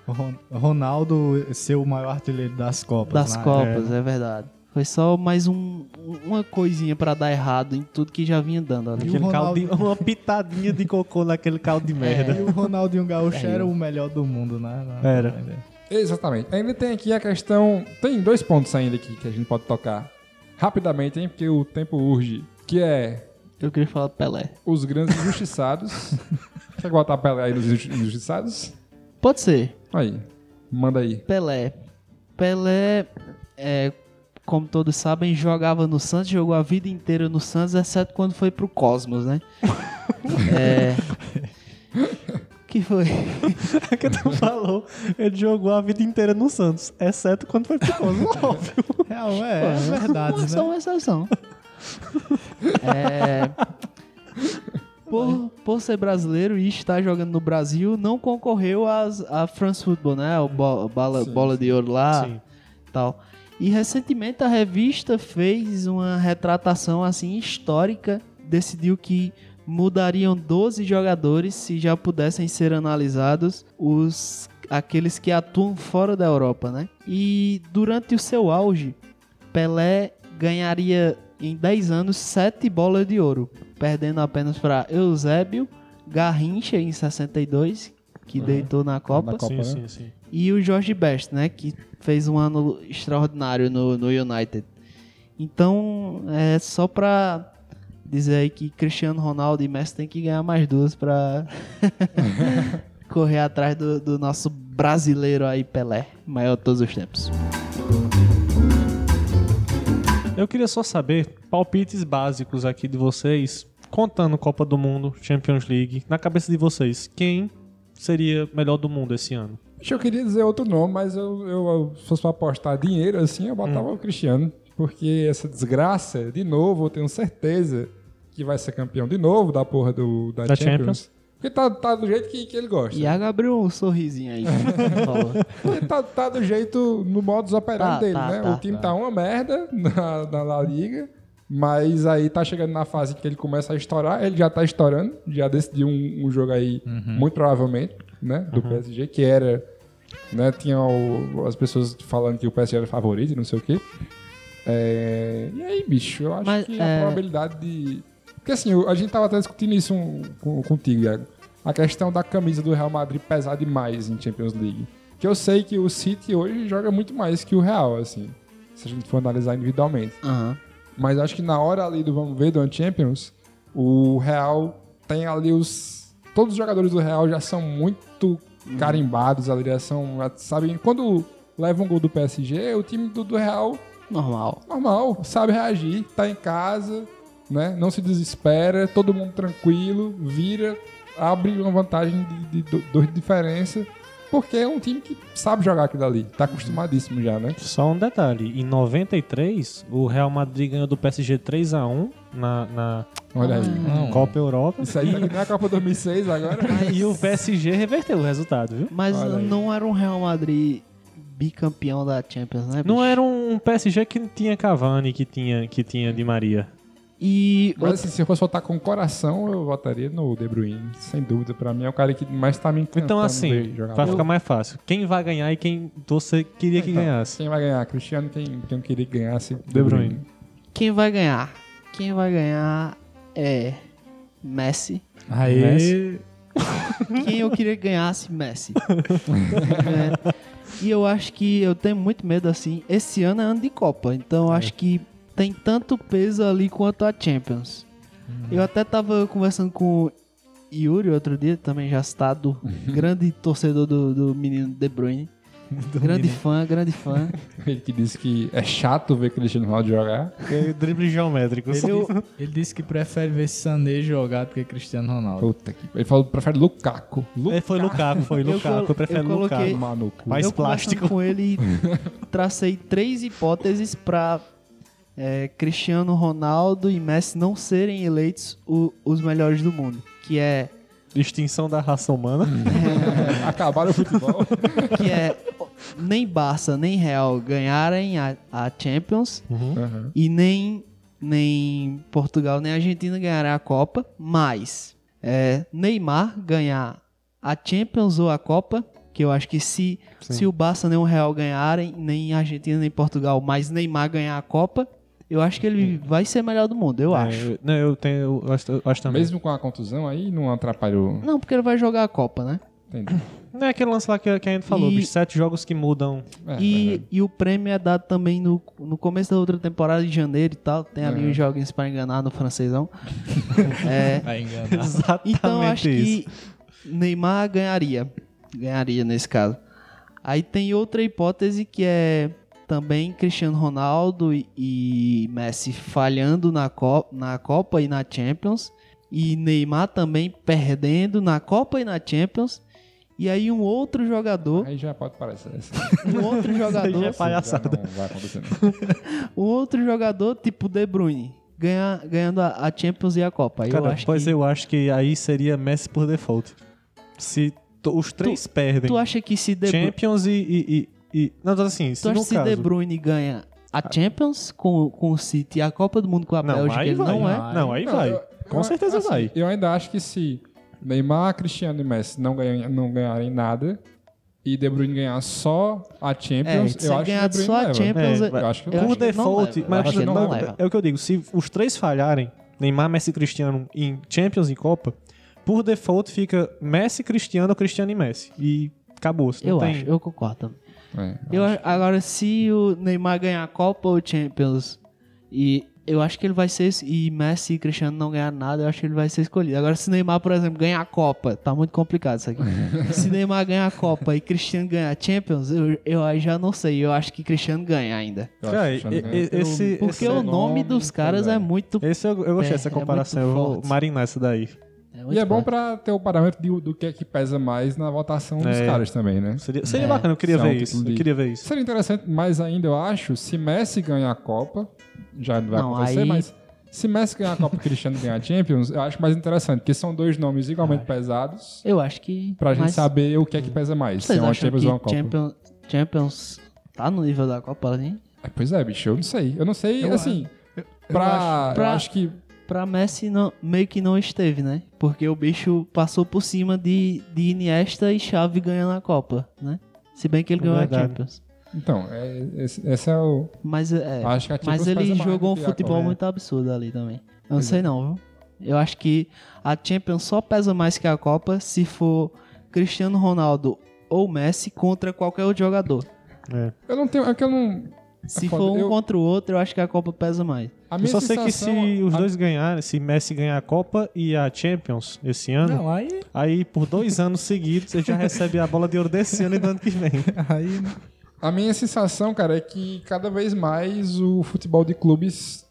Ronaldo ser o maior artilheiro das Copas. das né? Copas, é. verdade. Foi só mais um, uma coisinha pra dar errado em tudo que já vinha dando ali. Aquele caldo Ronaldo- de- uma pitadinha de cocô naquele caldo de merda. E o Ronaldinho Gaúcho era o melhor do mundo, né? Na- Era. Exatamente. Ainda tem aqui a questão. Tem dois pontos ainda aqui que a gente pode tocar rapidamente, hein? Porque o tempo urge. Que é Eu queria falar do Pelé. os grandes injustiçados. Quer botar Pelé aí nos inju- injustiçados? Pode ser. Aí. Manda aí. Pelé. Pelé, é, como todos sabem, jogava no Santos, jogou a vida inteira no Santos, exceto quando foi pro Cosmos, né? é. Que foi? É que tu falou, ele jogou a vida inteira no Santos, exceto quando foi pro Cosmo, óbvio. Real, é, é verdade, Só né? uma exceção. É, por, por ser brasileiro e estar jogando no Brasil, não concorreu às, à France Football, né? O bo- bala, Sim, bola de ouro lá Sim. tal. E recentemente a revista fez uma retratação assim histórica, decidiu que mudariam 12 jogadores se já pudessem ser analisados os aqueles que atuam fora da Europa, né? E durante o seu auge, Pelé ganharia em 10 anos 7 bolas de ouro, perdendo apenas para Eusébio, Garrincha em 62, que deitou na Copa, Na Copa, Sim, né? sim, sim. E o Jorge Best, né, que fez um ano extraordinário no, no United. Então, é só pra dizer aí que Cristiano Ronaldo e Messi tem que ganhar mais duas pra correr atrás do, do nosso brasileiro aí, Pelé, maior de todos os tempos. Eu queria só saber palpites básicos aqui de vocês, contando Copa do Mundo, Champions League, na cabeça de vocês, quem seria melhor do mundo esse ano? Eu queria dizer outro nome, mas eu, eu, se fosse pra apostar dinheiro assim, eu botava o Cristiano. Porque essa desgraça, de novo, eu tenho certeza que vai ser campeão de novo da porra do, da, Da Champions. Champions. Porque tá, tá do jeito que, que ele gosta. Iago abriu um sorrisinho aí. favor. Porque tá, tá do jeito no modus operandi Tá, dele, tá, né? tá, o time tá. tá. uma merda na, na La Liga, mas aí tá chegando na fase que ele começa a estourar, ele já tá estourando, já decidiu um, um jogo aí, muito provavelmente, né? Do PSG, que era. Né, tinha o- as pessoas falando que o PSG era favorito e não sei o quê. É, e aí, bicho, eu acho Mas, que é- a probabilidade de. Porque assim, a gente tava até discutindo isso um- com, contigo, Iago. A questão da camisa do Real Madrid pesar demais em Champions League. Que eu sei que o City hoje joga muito mais que o Real, assim. Se a gente for analisar individualmente. Aham. Mas acho que na hora ali do vamos ver do Champions, o Real tem ali os. Todos os jogadores do Real já são muito carimbados ali, já são. Sabe, quando leva um gol do PSG, o time do, do Real Normal. normal, sabe reagir, tá em casa, né? Não se desespera, todo mundo tranquilo, vira, abre uma vantagem de, de, do- dois de diferença, porque é um time que sabe jogar aquilo ali, tá acostumadíssimo já, né? Só um detalhe, em 93, o Real Madrid ganhou do PSG 3x1 na, na Olha aí. Não. Copa Europa. Isso aí não é a Copa 2006 agora? E o PSG reverteu o resultado, viu? Mas não era um Real Madrid bicampeão da Champions, né? Não bicho? era um PSG que tinha Cavani, que tinha, que tinha Di Maria. E Mas assim, se eu fosse votar com o coração, eu votaria no De Bruyne, sem dúvida. Pra mim é o cara que mais tá me encantando Então, assim, bola. ficar mais fácil, quem vai ganhar e quem você queria que Então, ganhasse? Quem vai ganhar? Cristiano, quem, quem eu queria que ganhasse? De Bruyne. quem vai ganhar? Quem vai ganhar é Messi. Aí, Messi. Quem eu queria que ganhasse? Messi. É, E eu acho que eu tenho muito medo assim. Esse ano é ano de Copa, então eu acho que tem tanto peso ali quanto a Champions. Eu até tava conversando com o Yuri outro dia, também já citado, grande torcedor do, do menino De Bruyne. grande fã, grande fã. Ele que disse que é chato ver Cristiano Ronaldo jogar. Drible geométrico. ele, ele disse que prefere ver Sané jogar do que Cristiano Ronaldo. Puta que... Ele falou que prefere Lukaku. É, foi Lukaku, foi Eu Lukaku. Eu prefiro eu coloquei- Lukaku. Cu. Mais eu plástico. com ele tracei três hipóteses para Cristiano Ronaldo e Messi não serem eleitos o- os melhores do mundo, que é Extinção da raça humana. Acabaram o futebol. que é nem Barça nem Real ganharem a, a Champions Aham. e nem, nem Portugal nem Argentina ganharem a Copa, mas é, Neymar ganhar a Champions ou a Copa, que eu acho que se, se o Barça nem o Real ganharem, nem Argentina nem Portugal, mas Neymar ganhar a Copa, eu acho que ele vai ser melhor do mundo, eu É, acho. eu- não, eu tenho. Eu acho, eu acho também. Mesmo com a contusão aí, não atrapalhou. Não, porque ele vai jogar a Copa, né? Entendi. Não é aquele lance lá que, que a gente falou, E- dos sete jogos que mudam. É, e, e o prêmio é dado também no, no começo da outra temporada de janeiro e tal. Tem ali Uhum. uns joguinhos pra enganar no francesão. é, enganar. Exatamente então eu acho isso. que Neymar ganharia. Ganharia nesse caso. Aí tem outra hipótese que é também Cristiano Ronaldo e, Messi falhando na, Co na Copa e na Champions. E Neymar também perdendo na Copa e na Champions. E aí um outro jogador, Aí já pode parecer. Um outro jogador já é palhaçada. Já não vai acontecer. não. um outro jogador tipo De Bruyne ganha, ganhando a, a Champions e a Copa. Aí eu Cara, acho pois que, eu acho que aí seria Messi por default. Se os três perdem tu acha que se De Champions e, e, e, e- Não, assim, se tu acha no que se caso... De Bruyne ganha a Champions com, com o City e a Copa do Mundo com a Não, Bélgica, aí ele vai. não é? Não, aí Não, vai. eu- Com eu- certeza assim, vai. Eu ainda acho que se Neymar, Cristiano e Messi não, ganham, não ganharem nada e De Bruyne ganhar só a É, Champions, se eu acho que De Bruyne só a leva. Champions, É, Eu acho que eu não. acho por que ele não default, leva. mas Eu acho que não, não leva. é o que eu digo, se os três falharem, Neymar, Messi e Cristiano em Champions e Copa, por default fica Messi, Cristiano, Cristiano e Messi. E acabou. Não Eu tem... acho, eu concordo. É, Eu, agora, se o Neymar ganhar a Copa ou Champions, e eu acho que ele vai ser. E Messi e Cristiano não ganhar nada, eu acho que ele vai ser escolhido. Agora, se Neymar, por exemplo, ganhar a Copa, tá muito complicado isso aqui. se Neymar ganhar a Copa e Cristiano ganhar a Champions, eu, eu aí já não sei. Eu acho que Cristiano ganha ainda. eu Cara, acho que e- Cristiano ganha. esse, Porque esse, o nome nome, dos caras é. é muito. esse eu, eu gostei É, dessa é muito comparação. eu vou marinar essa daí. É E é bom pra ter o parâmetro de- do que é que pesa mais na votação dos É. caras também, né? Seria, seria É. bacana, eu queria é um ver isso. título Eu de- queria ver isso. Seria interessante mais ainda, eu acho, se Messi ganhar a Copa, já não vai Não, acontecer, aí- mas se Messi ganhar a Copa e Cristiano ganhar a Champions, eu acho mais interessante, porque são dois nomes igualmente pesados, Eu acho que. pra gente mas saber o que é que pesa mais, se Vocês é uma Champions ou uma Copa. Champions, Champions tá no nível da Copa, assim? É, Pois é, bicho, eu não sei. Eu não sei, Eu assim, pra, eu pra- acho que Pra Messi não, meio que não esteve, né? Porque o bicho passou por cima de, de Iniesta e Xavi ganhando a Copa, né? Se bem que ele É ganhou verdade. a Champions. Então, é, esse, esse é o. Mas, é, Acho que a mas ele jogou um futebol Copa. muito absurdo ali também. Eu não Pois sei não, viu? Eu acho que a Champions só pesa mais que a Copa se for Cristiano Ronaldo ou Messi contra qualquer outro jogador. É. Eu não tenho. É que eu não. Se for um Eu- contra o outro, eu acho que a Copa pesa mais. A Eu só sei que se sensação- os a- dois ganharem, se Messi ganhar a Copa e a Champions esse ano, Não, aí. aí por dois anos seguidos você já recebe a bola de ouro desse ano e do ano que vem. aí A minha sensação, cara, é que cada vez mais o futebol de clubes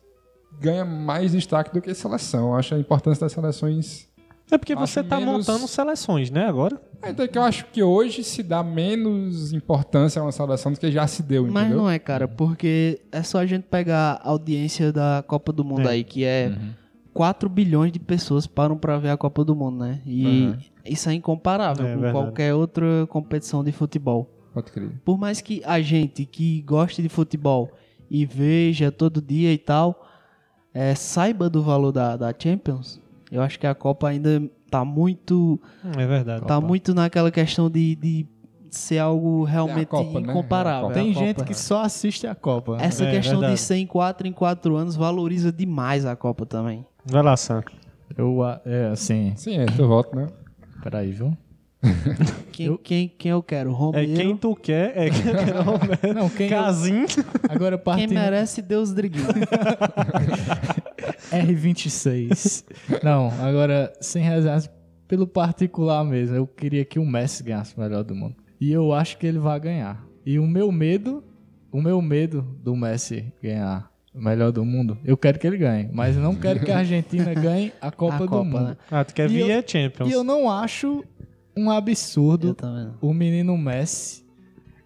ganha mais destaque do que a seleção. Eu acho a importância das seleções. É porque Acho você tá menos- montando seleções, né, agora? Até que eu acho que hoje se dá menos importância a uma seleção do que já se deu, Mas entendeu? não é, cara, porque é só a gente pegar a audiência da Copa do Mundo É. aí, que é Uhum. 4 bilhões de pessoas param pra ver a Copa do Mundo, né? E Uhum. isso é incomparável É com verdade. qualquer outra competição de futebol. Pode crer. Por mais que a gente que goste de futebol e veja todo dia e tal, é, saiba do valor da, da Champions, eu acho que a Copa ainda tá muito, É verdade. tá muito naquela questão de, de ser algo realmente Copa, né? incomparável. É a tem A Copa. gente que só assiste a Copa. Essa É, questão verdade. de ser em 4 em 4 anos valoriza demais a Copa também. Vai lá, Sam. Eu, ah, é, assim. Sim, é teu voto, né? Peraí, viu? Quem, quem, quem eu quero? É Romero. quem tu quer, é quem eu quero. Não, quem. eu- Casim. agora Quem partindo. merece, Deus driguinho. R26. Não, agora, sem reservas, pelo particular mesmo, eu queria que o Messi ganhasse o melhor do mundo. E eu acho que ele vai ganhar. E o meu medo, o meu medo do Messi ganhar o melhor do mundo, eu quero que ele ganhe. Mas eu não quero que a Argentina ganhe a Copa, A do Copa, Mundo. né? Ah, tu quer E vir eu- é Champions. E eu não acho um absurdo Eu o menino Messi,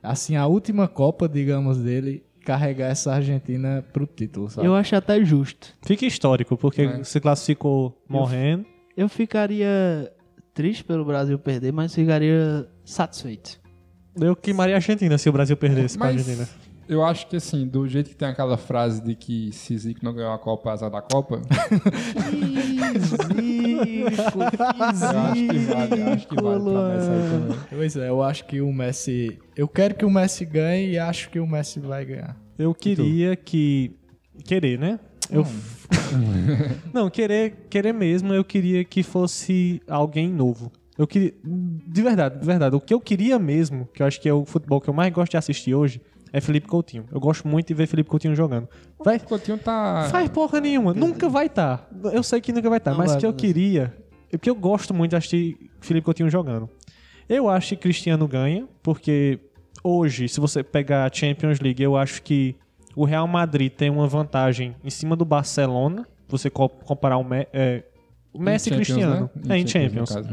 assim, a última Copa, digamos, dele, carregar essa Argentina pro título, sabe? Eu acho até justo. Fica histórico, porque É. se classificou morrendo. Eu ficaria triste pelo Brasil perder, mas ficaria satisfeito. Eu queimaria a Argentina se o Brasil perdesse pra Mas Argentina. eu acho que assim, do jeito que tem aquela frase de que se Zico não ganhou a Copa, azar da Copa, eu acho que vale, eu acho que vale pra Messi aí também. Pois é, eu acho que o Messi. Eu quero que o Messi ganhe e acho que o Messi vai ganhar. Eu queria que. Querer, né? Eu. não, querer, querer mesmo, eu queria que fosse alguém novo. Eu queria. De verdade, de verdade. O que eu queria mesmo, que eu acho que é o futebol que eu mais gosto de assistir hoje, é Felipe Coutinho. Eu gosto muito de ver Felipe Coutinho jogando. Vai, O Coutinho tá... Faz porra nenhuma. Nunca vai estar. Eu sei que nunca vai estar, Não mas o que eu queria. O que eu gosto muito de assistir Felipe Coutinho jogando. Eu acho que Cristiano ganha, porque hoje, se você pegar a Champions League, eu acho que o Real Madrid tem uma vantagem em cima do Barcelona. Você co- comparar o, Me- é, o Messi e Champions, Cristiano. né? É, em no Champions. caso.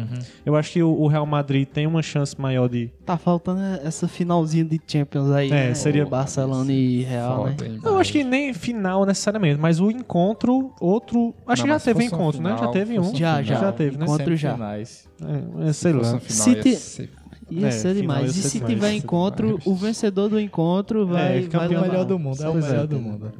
Eu acho que o, o Real Madrid tem uma chance maior de. Tá faltando essa finalzinha de Champions aí, É, né? seria- Barcelona e Real, né? Hein, Eu acho que nem final necessariamente, mas o encontro, outro. Acho Não, que já se teve um encontro, né? Já final, teve um. Já, final. já. Já teve, né? Encontro já. É, sei Se lá. um final, City- ia ser- Ia É, ser final demais. ia E se demais. tiver encontro, o vencedor do encontro vai, É, vai campeão É o levar. melhor do mundo, é o é. melhor do mundo.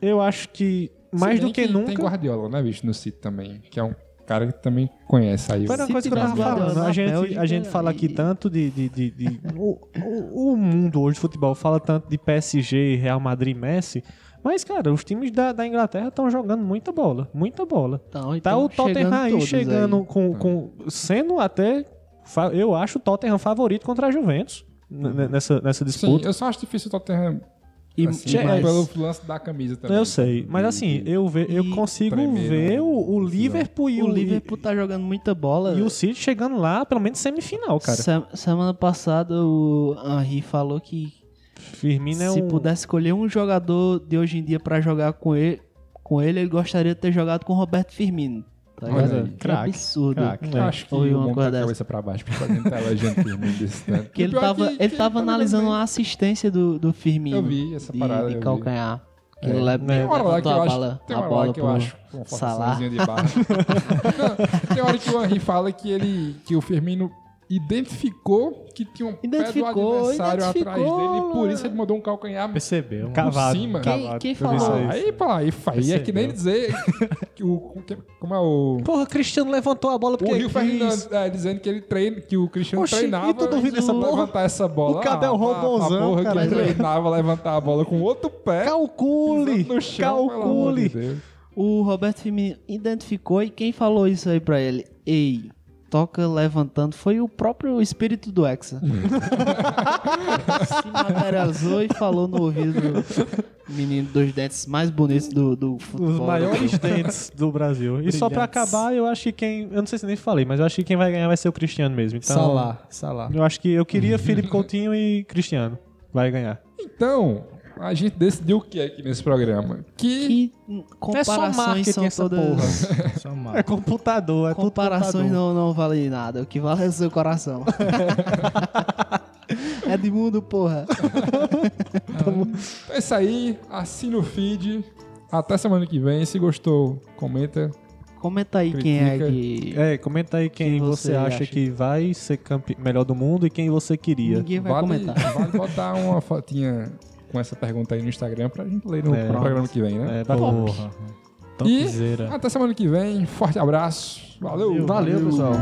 Eu acho que mais do bem que, nunca. Tem Guardiola, né, bicho, no City também, que é um cara que também conhece aí. o- Foi uma coisa que eu tava falando. A gente, a gente fala aqui tanto de. de, de, de- o, o, o mundo hoje de futebol fala tanto de PSG, Real Madrid Messi. Mas, cara, os times da, da Inglaterra estão jogando muita bola. Muita bola. Então, Tá então o Tottenham chegando aí chegando aí. Com, com. Sendo até. Eu acho o Tottenham favorito contra a Juventus nessa, nessa Sim, disputa. eu só acho difícil o Tottenham E, assim, mas- pelo lance da camisa também. Eu sei, mas assim, eu, ve, eu consigo tremer ver o, o no Liverpool e o o, Liverpool tá jogando muita bola. e o City chegando lá, pelo menos semifinal, cara. Se- semana passada o Henry falou que Firmino é se um. pudesse escolher um jogador de hoje em dia pra jogar com ele, com ele, ele gostaria de ter jogado com o Roberto Firmino. Tá Olha ligado? craque, absurdo. craque. Eu acho que Ouvi o uma coisa dessa. cabeça pra baixo, porque a gente tá elegendo Firmino desse tanto. Que ele é tava, que- ele tava analisando a assistência do, do Firmino. Eu vi essa de, parada, de vi. calcanhar. Que É. ele le- Tem uma hora lá que eu a acho, bola, tem bola hora que eu acho uma de barra. Não, tem hora que o Henry fala que ele que o Firmino identificou que tinha um pé do Identificou, adversário atrás identificou, dele e por isso ele mandou um calcanhar Percebeu. por Cavado. cima. Quem, quem falou? aí. Pá, aí, aí é que nem dizer que o que- como é o Porra, Cristiano levantou a bola porque o Rio é, dizendo que ele treina, que o Cristiano Oxi, treinava e tu duvida de essa porra? levantar essa bola. O Cadê o Ah, pá, robôzão, a porra cara? que ele treinava levantar a bola com outro pé. Calcule! chão, de Calcule! Deus. O Roberto Firmino identificou e quem falou isso aí pra ele? Ei, toca levantando. Foi o próprio espírito do Hexa. Se materializou e falou no ouvido do menino dos dentes mais bonitos do, do futebol. Os maiores dentes do Brasil. E só pra acabar, eu acho que quem. Eu não sei se nem falei, mas eu acho que quem vai ganhar vai ser o Cristiano mesmo. Então, Salah, Salah. Eu acho que eu queria Felipe Coutinho e Cristiano. Vai ganhar. Então, a gente decidiu o que aqui nesse programa? Que Que comparações marketing são todas... É computador, é tudo Comparações computador. não, não valem nada. O que vale é o seu coração. é de mundo, porra. Então é isso aí. Assina o feed. Até semana que vem. Se gostou, comenta. Comenta aí quem é Critica. que... É, comenta aí quem, Quem você, você acha, acha? que vai ser campe... melhor do mundo e quem você queria. Ninguém vai Vale, comentar. vale botar uma fotinha com essa pergunta aí no Instagram pra gente ler no É. programa que vem, né? É, vai- Porra. E até semana que vem. Forte abraço. Valeu. Valeu, pessoal.